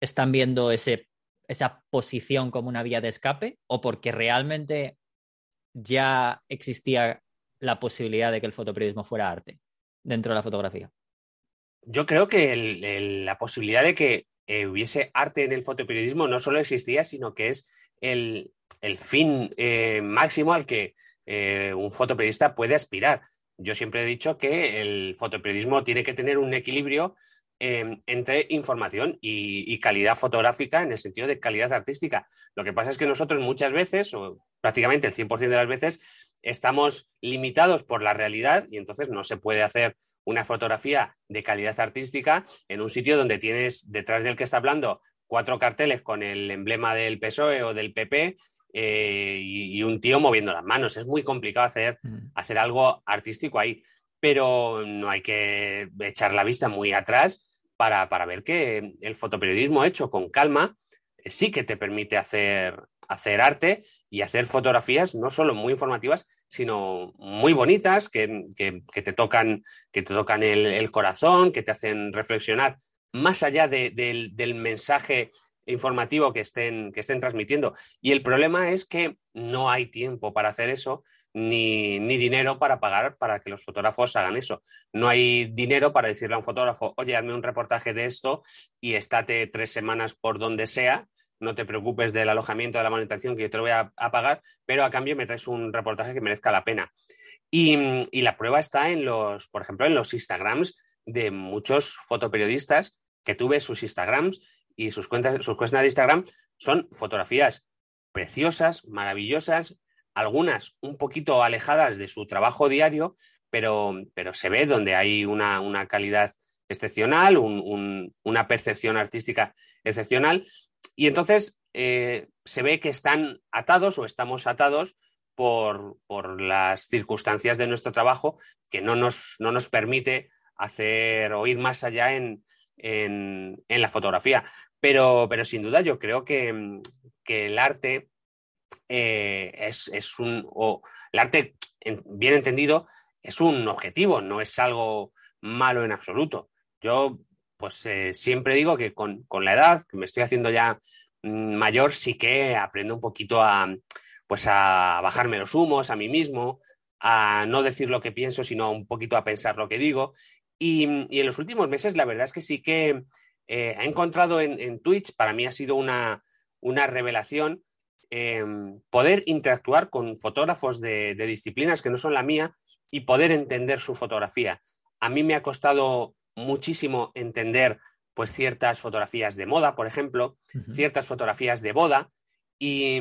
están viendo ese, esa posición como una vía de escape o porque realmente ya existía la posibilidad de que el fotoperiodismo fuera arte dentro de la fotografía? Yo creo que la posibilidad de que eh, hubiese arte en el fotoperiodismo no solo existía, sino que es el, fin eh, máximo al que eh, un fotoperiodista puede aspirar yo siempre he dicho que el fotoperiodismo tiene que tener un equilibrio em, entre información y, calidad fotográfica en el sentido de calidad artística. Lo que pasa es que nosotros muchas veces, o prácticamente el 100% de las veces, estamos limitados por la realidad y entonces no se puede hacer una fotografía de calidad artística en un sitio donde tienes detrás del que está hablando cuatro carteles con el emblema del PSOE o del PP eh, y, un tío moviendo las manos. Es muy complicado hacer, mm. hacer algo artístico ahí, pero no hay que echar la vista muy atrás para, ver que el fotoperiodismo hecho con calma sí que te permite hacer, hacer arte y hacer fotografías no solo muy informativas, sino muy bonitas, que, te tocan, que te tocan el, corazón, que te hacen reflexionar más allá del mensaje informativo que estén, que estén transmitiendo. Y el problema es que no hay tiempo para hacer eso, ni, dinero para pagar para que los fotógrafos hagan eso. No hay dinero para decirle a un fotógrafo, oye, hazme un reportaje de esto y estate tres semanas por donde sea. No te preocupes del alojamiento, de la manutención, que yo te lo voy a, pagar, pero a cambio me traes un reportaje que merezca la pena. Y, la prueba está en los, por ejemplo, en los Instagrams de muchos fotoperiodistas que tú ves sus Instagrams y sus cuentas, sus cuentas de Instagram son fotografías preciosas, maravillosas, algunas un poquito alejadas de su trabajo diario, pero, pero se ve donde hay una, una calidad excepcional, una percepción artística excepcional. Y entonces eh, se ve que están atados o estamos atados por, las circunstancias de nuestro trabajo que no nos, no nos permite hacer o ir más allá en, la fotografía. Pero, pero, sin duda yo creo que, el arte eh, es, un... el arte, bien entendido, es un objetivo, no es algo malo en absoluto. Yo, pues eh, siempre digo que con, la edad, que me estoy haciendo ya mm, mayor, sí que aprendo un poquito a, pues a bajarme los humos a mí mismo, a no decir lo que pienso, sino un poquito a pensar lo que digo. Y, en los últimos meses, la verdad es que sí que eh, he encontrado en, Twitch, para mí ha sido una, revelación, em, poder interactuar con fotógrafos de disciplinas que no son la mía y poder entender su fotografía. A mí me ha costado muchísimo entender pues ciertas fotografías de moda, por ejemplo, ciertas fotografías de boda, y,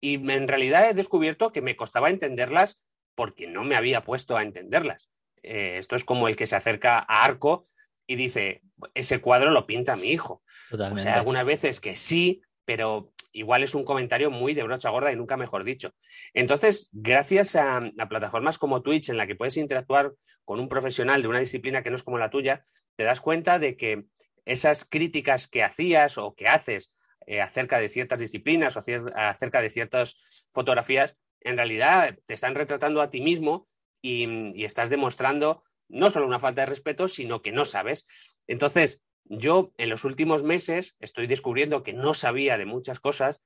en realidad he descubierto que me costaba entenderlas porque no me había puesto a entenderlas. Eh, esto es como el que se acerca a Arco y dice, ese cuadro lo pinta mi hijo. O sea, algunas veces que sí, pero igual es un comentario muy de brocha gorda y nunca mejor dicho. Entonces, gracias a, plataformas como Twitch, en la que puedes interactuar con un profesional de una disciplina que no es como la tuya, te das cuenta de que esas críticas que hacías o que haces eh, acerca de ciertas disciplinas o acerca de ciertas fotografías, en realidad te están retratando a ti mismo y, y estás demostrando no solo una falta de respeto, sino que no sabes. Entonces, yo en los últimos meses estoy descubriendo que no sabía de muchas cosas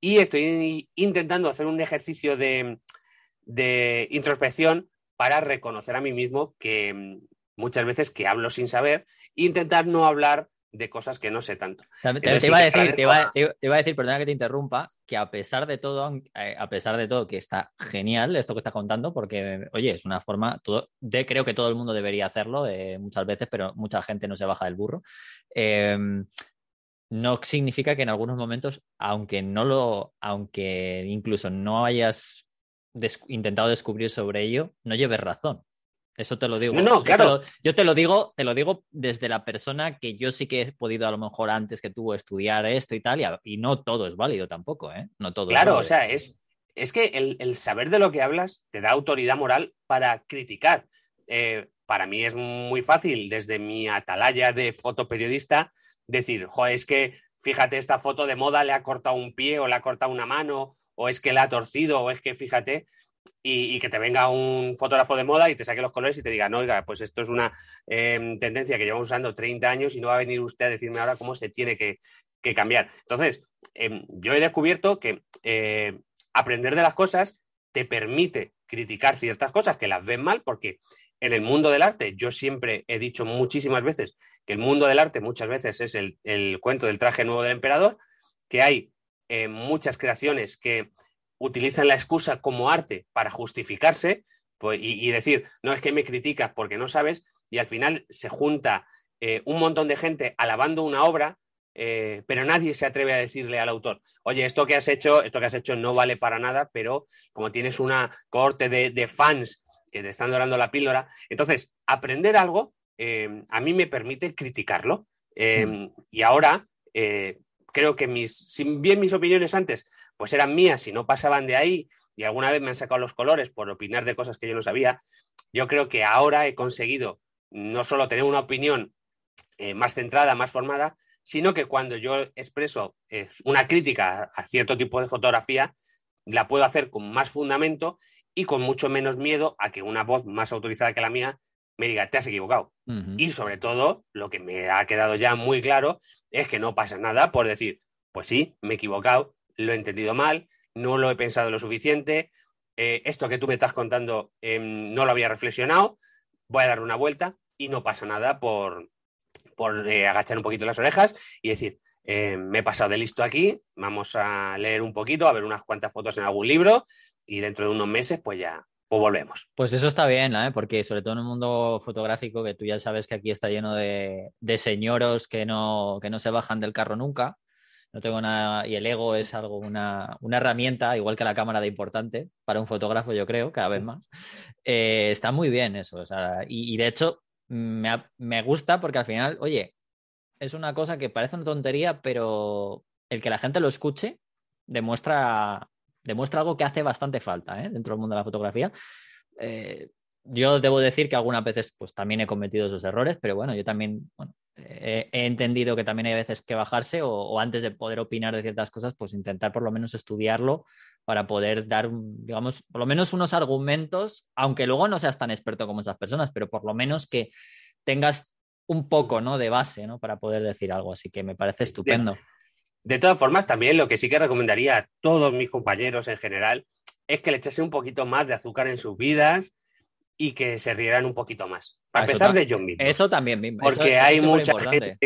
y estoy intentando hacer un ejercicio de, introspección para reconocer a mí mismo que mm, muchas veces que hablo sin saber intentar no hablar de cosas que no sé tanto. Te, iba a decir, te, iba, a decir, perdona que te interrumpa, que a pesar de todo, eh, a pesar de todo, que está genial esto que estás contando, porque, oye, es una forma, de, creo que todo el mundo debería hacerlo eh, muchas veces, pero mucha gente no se baja del burro. Em, no significa que en algunos momentos, aunque no lo, aunque incluso no hayas intentado descubrir sobre ello, no lleves razón. Eso te lo digo. No, claro. Yo te, lo, digo, te lo digo desde la persona que yo sí que he podido a lo mejor antes que tú estudiar esto y tal, y, no todo es válido tampoco, ¿eh? No todo. Claro, o sea, es, es que el, saber de lo que hablas te da autoridad moral para criticar. Eh, para mí es muy fácil, desde mi atalaya de fotoperiodista, decir, joder, es que fíjate, esta foto de moda le ha cortado un pie o le ha cortado una mano, o es que le ha torcido, o es que fíjate, y, que te venga un fotógrafo de moda y te saque los colores y te diga, no, oiga, pues esto es una em, tendencia que llevamos usando 30 años y no va a venir usted a decirme ahora cómo se tiene que, cambiar. Entonces, em, yo he descubierto que eh, aprender de las cosas te permite criticar ciertas cosas que las ven mal, porque en el mundo del arte, yo siempre he dicho muchísimas veces que el mundo del arte muchas veces es el, cuento del traje nuevo del emperador, que hay eh, muchas creaciones que utilizan la excusa como arte para justificarse pues, y, decir, no es que me criticas porque no sabes, y al final se junta eh, un montón de gente alabando una obra, eh, pero nadie se atreve a decirle al autor, oye, esto que has hecho, esto que has hecho no vale para nada, pero como tienes una corte de, fans que te están dorando la píldora, entonces aprender algo eh, a mí me permite criticarlo. Mm. Y ahora creo que mis, si bien mis opiniones antes pues eran mías y no pasaban de ahí y alguna vez me han sacado los colores por opinar de cosas que yo no sabía, yo creo que ahora he conseguido no solo tener una opinión eh, más centrada, más formada, sino que cuando yo expreso eh, una crítica a cierto tipo de fotografía, la puedo hacer con más fundamento y con mucho menos miedo a que una voz más autorizada que la mía me diga, te has equivocado. Y sobre todo, lo que me ha quedado ya muy claro es que no pasa nada por decir, pues sí, me he equivocado, lo he entendido mal, no lo he pensado lo suficiente, eh, esto que tú me estás contando em, no lo había reflexionado, voy a dar una vuelta y no pasa nada por, por eh, agachar un poquito las orejas y decir, eh, me he pasado de listo aquí, vamos a leer un poquito, a ver unas cuantas fotos en algún libro y dentro de unos meses pues ya, pues volvemos. Pues eso está bien, ¿eh? porque sobre todo en un mundo fotográfico que tú ya sabes que aquí está lleno de, de señoros que no, que no se bajan del carro nunca. No tengo nada, y el ego es algo, una, una herramienta, igual que la cámara de importante, para un fotógrafo, yo creo, cada vez más. Eh, está muy bien eso. O sea, y, y, de hecho, me, me gusta porque al final, oye, es una cosa que parece una tontería, pero el que la gente lo escuche demuestra, demuestra algo que hace bastante falta ¿eh? dentro del mundo de la fotografía. Eh, yo debo decir que algunas veces pues también he cometido esos errores, pero bueno, yo también bueno, eh, he entendido que también hay veces que bajarse o, o, antes de poder opinar de ciertas cosas, pues intentar por lo menos estudiarlo para poder dar, digamos, por lo menos unos argumentos, aunque luego no seas tan experto como esas personas, pero por lo menos que tengas un poco ¿no? de base ¿no? para poder decir algo. Así que me parece estupendo. De, todas formas, también lo que sí que recomendaría a todos mis compañeros en general es que le echasen un poquito más de azúcar en sus vidas y que se rieran un poquito más. Para Ah, eso empezar de ellos mismos. Eso también mismo. Porque eso- hay mucha gente,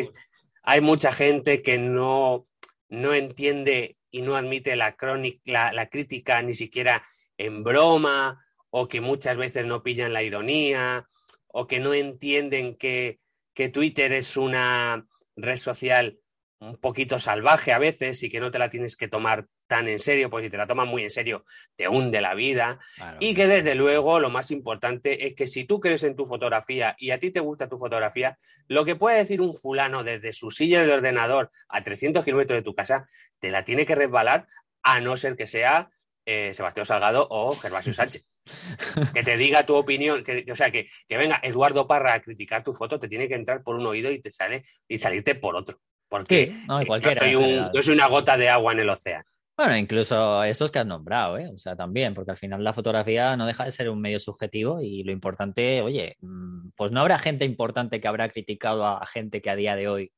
hay mucha gente que no, no entiende y no admite la, crónica, la, la crítica ni siquiera en broma, o que muchas veces no pillan la ironía, o que no entienden que, que Twitter es una red social un poquito salvaje a veces y que no te la tienes que tomar tan en serio, porque si te la tomas muy en serio te hunde la vida. Claro. Y que desde luego lo más importante es que si tú crees en tu fotografía y a ti te gusta tu fotografía, lo que puede decir un fulano desde su silla de ordenador a 300 kilómetros de tu casa, te la tiene que resbalar a no ser que sea eh, Sebastián Salgado o Gervasio Sánchez. Que te diga tu opinión, que, o sea, que, que, venga Eduardo Parra a criticar tu foto, te tiene que entrar por un oído y te sale y salirte por otro. Porque Sí, no, yo cualquiera. soy, un, yo soy una gota de agua en el océano. Bueno, incluso esos que has nombrado, ¿eh? O sea, también, porque al final la fotografía no deja de ser un medio subjetivo y lo importante, oye, mm, pues no habrá gente importante que habrá criticado a gente que a día de hoy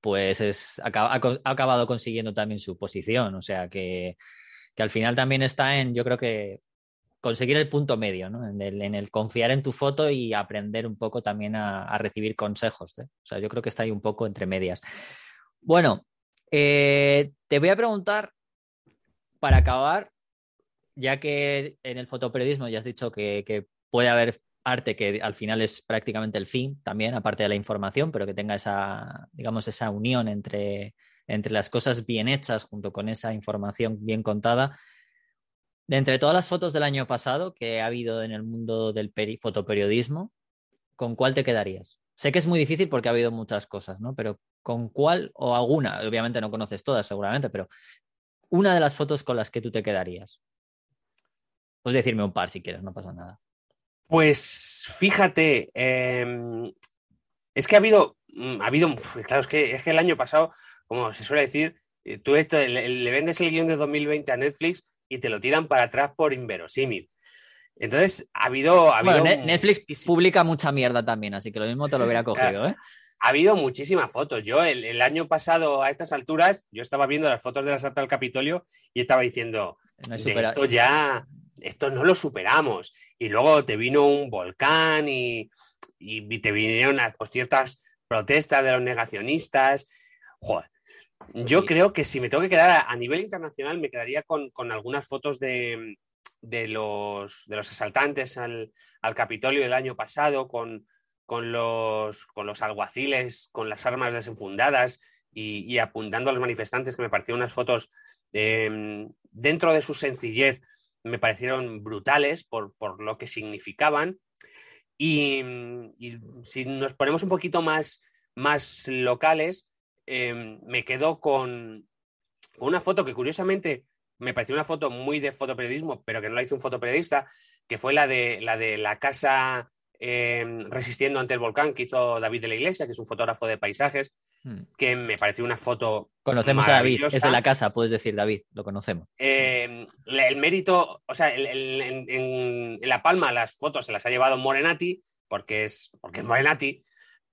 pues es, ha, acabado consiguiendo también su posición. O sea, que, que al final también está en, yo creo que conseguir el punto medio, ¿no? En el, en el confiar en tu foto y aprender un poco también a, a recibir consejos. ¿eh? O sea, yo creo que está ahí un poco entre medias. Bueno, eh, te voy a preguntar para acabar, ya que en el fotoperiodismo ya has dicho que, que puede haber arte que al final es prácticamente el fin también, aparte de la información, pero que tenga esa, digamos, esa unión entre, entre las cosas bien hechas junto con esa información bien contada. De entre todas las fotos del año pasado que ha habido en el mundo del peri- fotoperiodismo, ¿con cuál te quedarías? Sé que es muy difícil porque ha habido muchas cosas, ¿no? Pero ¿con cuál o alguna? Obviamente no conoces todas seguramente, pero una de las fotos con las que tú te quedarías. Puedes decirme un par si quieres, no pasa nada. Pues fíjate, eh, es que ha habido, mm, ha habido, claro, es que, es que el año pasado, como se suele decir, eh, tú esto, le vendes el guion de 2020 a Netflix y te lo tiran para atrás por inverosímil. Entonces, ha habido... Ha Bueno, habido Netflix muchísimo- publica mucha mierda también, así que lo mismo te lo hubiera cogido, ¿eh? ha habido muchísimas fotos. Yo el, el año pasado a estas alturas, yo estaba viendo las fotos de la Santa del Capitolio y estaba diciendo, No de esto ya, esto no lo superamos. Y luego te vino un volcán y, y te vinieron pues, ciertas protestas de los negacionistas. Joder. Yo Sí. creo que si me tengo que quedar a, a nivel internacional, me quedaría con, con algunas fotos de, de los, de los asaltantes al, al Capitolio del año pasado, con, con, los, con los alguaciles, con las armas desenfundadas y, y apuntando a los manifestantes, que me parecieron unas fotos eh, dentro de su sencillez, me parecieron brutales por, por lo que significaban. Y, si nos ponemos un poquito más, más locales, eh, me quedo con una foto que curiosamente me pareció una foto muy de fotoperiodismo, pero que no la hizo un fotoperiodista, que fue la de la, de la casa eh, resistiendo ante el volcán que hizo David de la Iglesia, que es un fotógrafo de paisajes, Hmm. que me pareció una foto Conocemos a David, es de la casa, puedes decir David, lo conocemos. Eh, el mérito, o sea, el- el- en, La Palma las fotos se las ha llevado Morenati, porque es, porque es Morenati,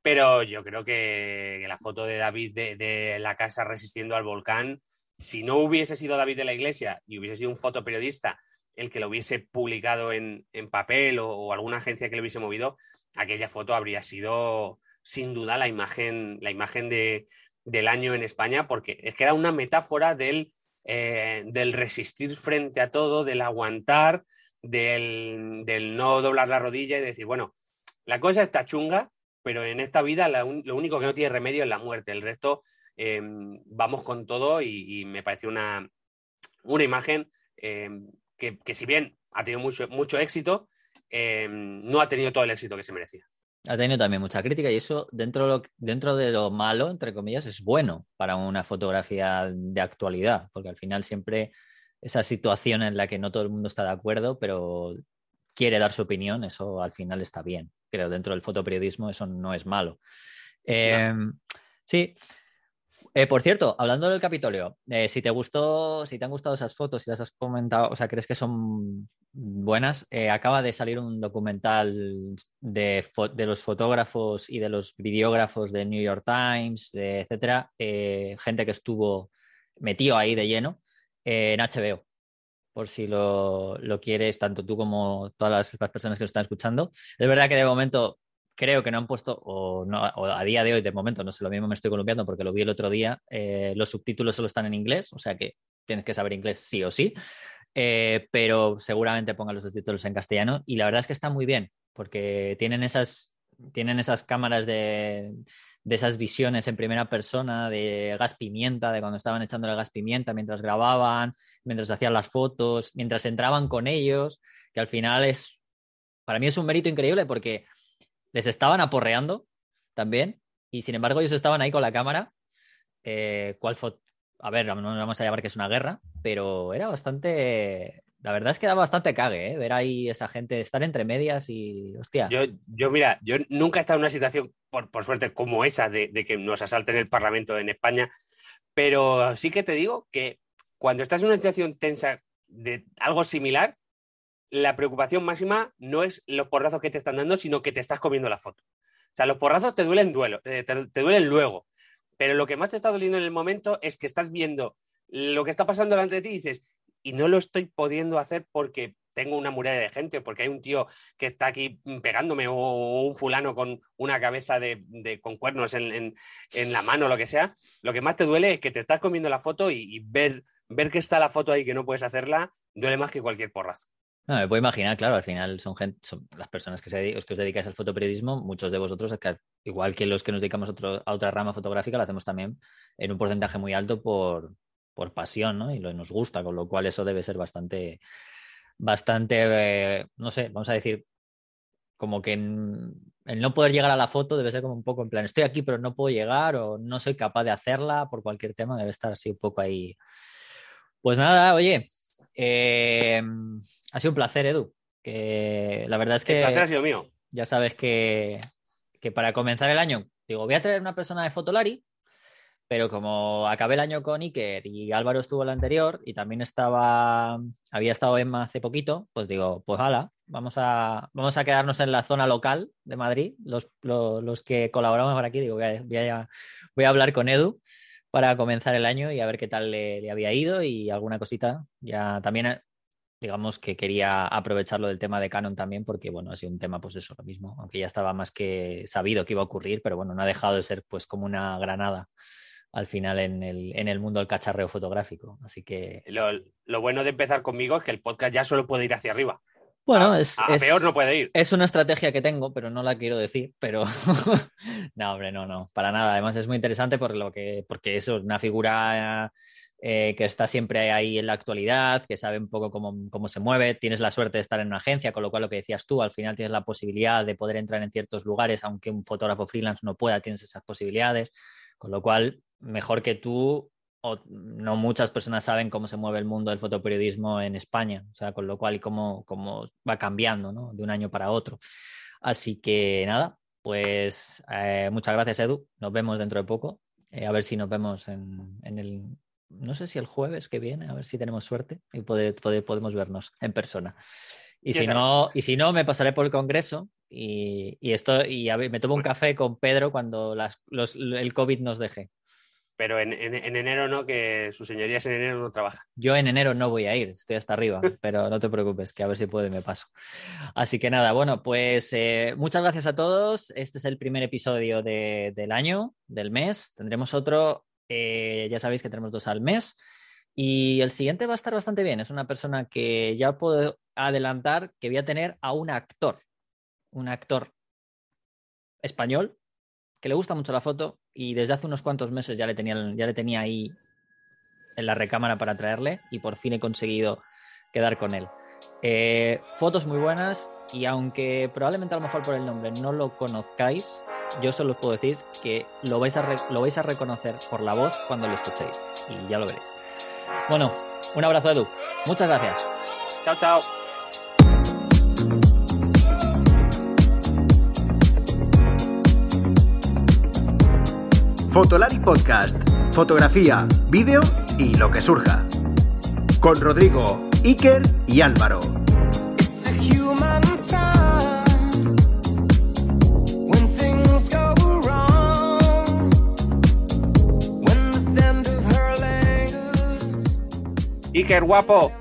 pero yo creo que, que la foto de David de, de la casa resistiendo al volcán, si no hubiese sido David de la Iglesia y hubiese sido un fotoperiodista el que lo hubiese publicado en, en papel o, alguna agencia que lo hubiese movido, aquella foto habría sido sin duda la imagen, la imagen de, del año en España, porque es que era una metáfora del, eh, del resistir frente a todo, del aguantar, del, del, no doblar la rodilla y decir, bueno, la cosa está chunga, pero en esta vida lo único que no tiene remedio es la muerte. El resto em, vamos con todo y, me pareció una, una imagen em, que, que, si bien ha tenido mucho, mucho éxito, em, no ha tenido todo el éxito que se merecía. Ha tenido también mucha crítica y eso dentro de, lo, dentro de lo malo, entre comillas, es bueno para una fotografía de actualidad, porque al final siempre esa situación en la que no todo el mundo está de acuerdo, pero quiere dar su opinión, eso al final está bien. Creo dentro del fotoperiodismo eso no es malo. Em, sí. Eh, por cierto, hablando del Capitolio, eh, si te gustó, si te han gustado esas fotos, si las has comentado, o sea, crees que son buenas, eh, acaba de salir un documental de, los fotógrafos y de los videógrafos de New York Times, etcétera, gente que estuvo metido ahí de lleno en HBO por si lo, quieres, tanto tú como todas las, personas que lo están escuchando. Es verdad que de momento creo que no han puesto, o, no, a día de hoy, de momento, no sé, lo mismo me estoy columpiando porque lo vi el otro día, eh, los subtítulos solo están en inglés, o sea que tienes que saber inglés sí o sí, eh, pero seguramente pongan los subtítulos en castellano y la verdad es que está muy bien porque tienen esas, tienen esas cámaras de de esas visiones en primera persona de gas pimienta, de cuando estaban echando el gas pimienta mientras grababan, mientras hacían las fotos, mientras entraban con ellos, que al final es, para mí es un mérito increíble porque les estaban aporreando también y sin embargo ellos estaban ahí con la cámara. Eh, ¿Cuál fue? A ver, no vamos a llamar que es una guerra, pero era bastante la verdad es que da bastante cague, ¿eh? Ver ahí esa gente, estar entre medias y, hostia. Yo, yo mira, yo nunca he estado en una situación, por, suerte, como esa, de, que nos asalten el Parlamento en España, pero sí que te digo que cuando estás en una situación tensa de algo similar, la preocupación máxima no es los porrazos que te están dando, sino que te estás comiendo la foto. O sea, los porrazos te duelen, duelo, eh, te duelen luego, pero lo que más te está doliendo en el momento es que estás viendo lo que está pasando delante de ti y dices, y no lo estoy pudiendo hacer porque tengo una muralla de gente, porque hay un tío que está aquí pegándome o un fulano con una cabeza de, con cuernos en, la mano lo que sea, lo que más te duele es que te estás comiendo la foto y, ver, ver que está la foto ahí que no puedes hacerla, duele más que cualquier porrazo. No, me puedo imaginar, claro, al final son, gente, son las personas que, se, que os dedicáis al fotoperiodismo, muchos de vosotros, igual que los que nos dedicamos a otra rama fotográfica, lo hacemos también en un porcentaje muy alto por, por pasión, ¿no? Y lo, nos gusta, con lo cual eso debe ser bastante, bastante, eh, no sé, vamos a decir, como que el no poder llegar a la foto debe ser como un poco en plan, estoy aquí pero no puedo llegar o no soy capaz de hacerla por cualquier tema, debe estar así un poco ahí. Pues nada, oye, eh, ha sido un placer, Edu. Que la verdad es que... El placer ha sido mío. Ya sabes que, que para comenzar el año, digo, voy a traer una persona de Fotolari pero como acabé el año con Iker y Álvaro estuvo el anterior y también estaba, había estado Emma hace poquito, pues digo, pues hala, vamos a, vamos a quedarnos en la zona local de Madrid, los, los, que colaboramos por aquí, digo, voy a, voy, a, hablar con Edu para comenzar el año y a ver qué tal le, había ido y alguna cosita. Ya también, digamos que quería aprovecharlo del tema de Canon también, porque bueno, ha sido un tema, pues eso, lo mismo, aunque ya estaba más que sabido que iba a ocurrir, pero bueno, no ha dejado de ser pues como una granada al final en el, en el mundo del cacharreo fotográfico. Así que. Lo, bueno de empezar conmigo es que el podcast ya solo puede ir hacia arriba. Bueno, es, peor no puede ir. Es una estrategia que tengo, pero no la quiero decir. Pero no, hombre, no, no, para nada. Además es muy interesante por lo que, porque eso es una figura eh, que está siempre ahí en la actualidad, que sabe un poco cómo, cómo, se mueve. Tienes la suerte de estar en una agencia, con lo cual lo que decías tú, al final tienes la posibilidad de poder entrar en ciertos lugares, aunque un fotógrafo freelance no pueda, tienes esas posibilidades. Con lo cual, mejor que tú, o no muchas personas saben cómo se mueve el mundo del fotoperiodismo en España, o sea, con lo cual cómo, cómo va cambiando ¿no? de un año para otro. Así que nada, pues eh, muchas gracias Edu, nos vemos dentro de poco, eh, a ver si nos vemos en, el, no sé si el jueves que viene, a ver si tenemos suerte y podemos vernos en persona. Y si, no, y si no, me pasaré por el Congreso y, esto, y me tomo un café con Pedro cuando el COVID nos deje. Pero en, enero no, que sus señorías en enero no trabajan. Yo en enero no voy a ir, estoy hasta arriba, pero no te preocupes, que a ver si puedo y me paso. Así que nada, bueno, pues eh, muchas gracias a todos. Este es el primer episodio del año, del mes. Tendremos otro, eh, ya sabéis que tenemos dos al mes. Y el siguiente va a estar bastante bien. Es una persona que ya puedo adelantar que voy a tener a un actor, un actor español que le gusta mucho la foto y desde hace unos cuantos meses ya le tenía, ya le tenía ahí en la recámara para traerle y por fin he conseguido quedar con él. Eh, fotos muy buenas y aunque probablemente a lo mejor por el nombre no lo conozcáis, yo solo os puedo decir que lo vais, a lo vais a reconocer por la voz cuando lo escuchéis y ya lo veréis. Bueno, un abrazo Edu. Muchas gracias. Chao, chao. Fotolari Podcast. Fotografía, vídeo y lo que surja. Con Rodrigo, Iker y Álvaro. Iker, guapo.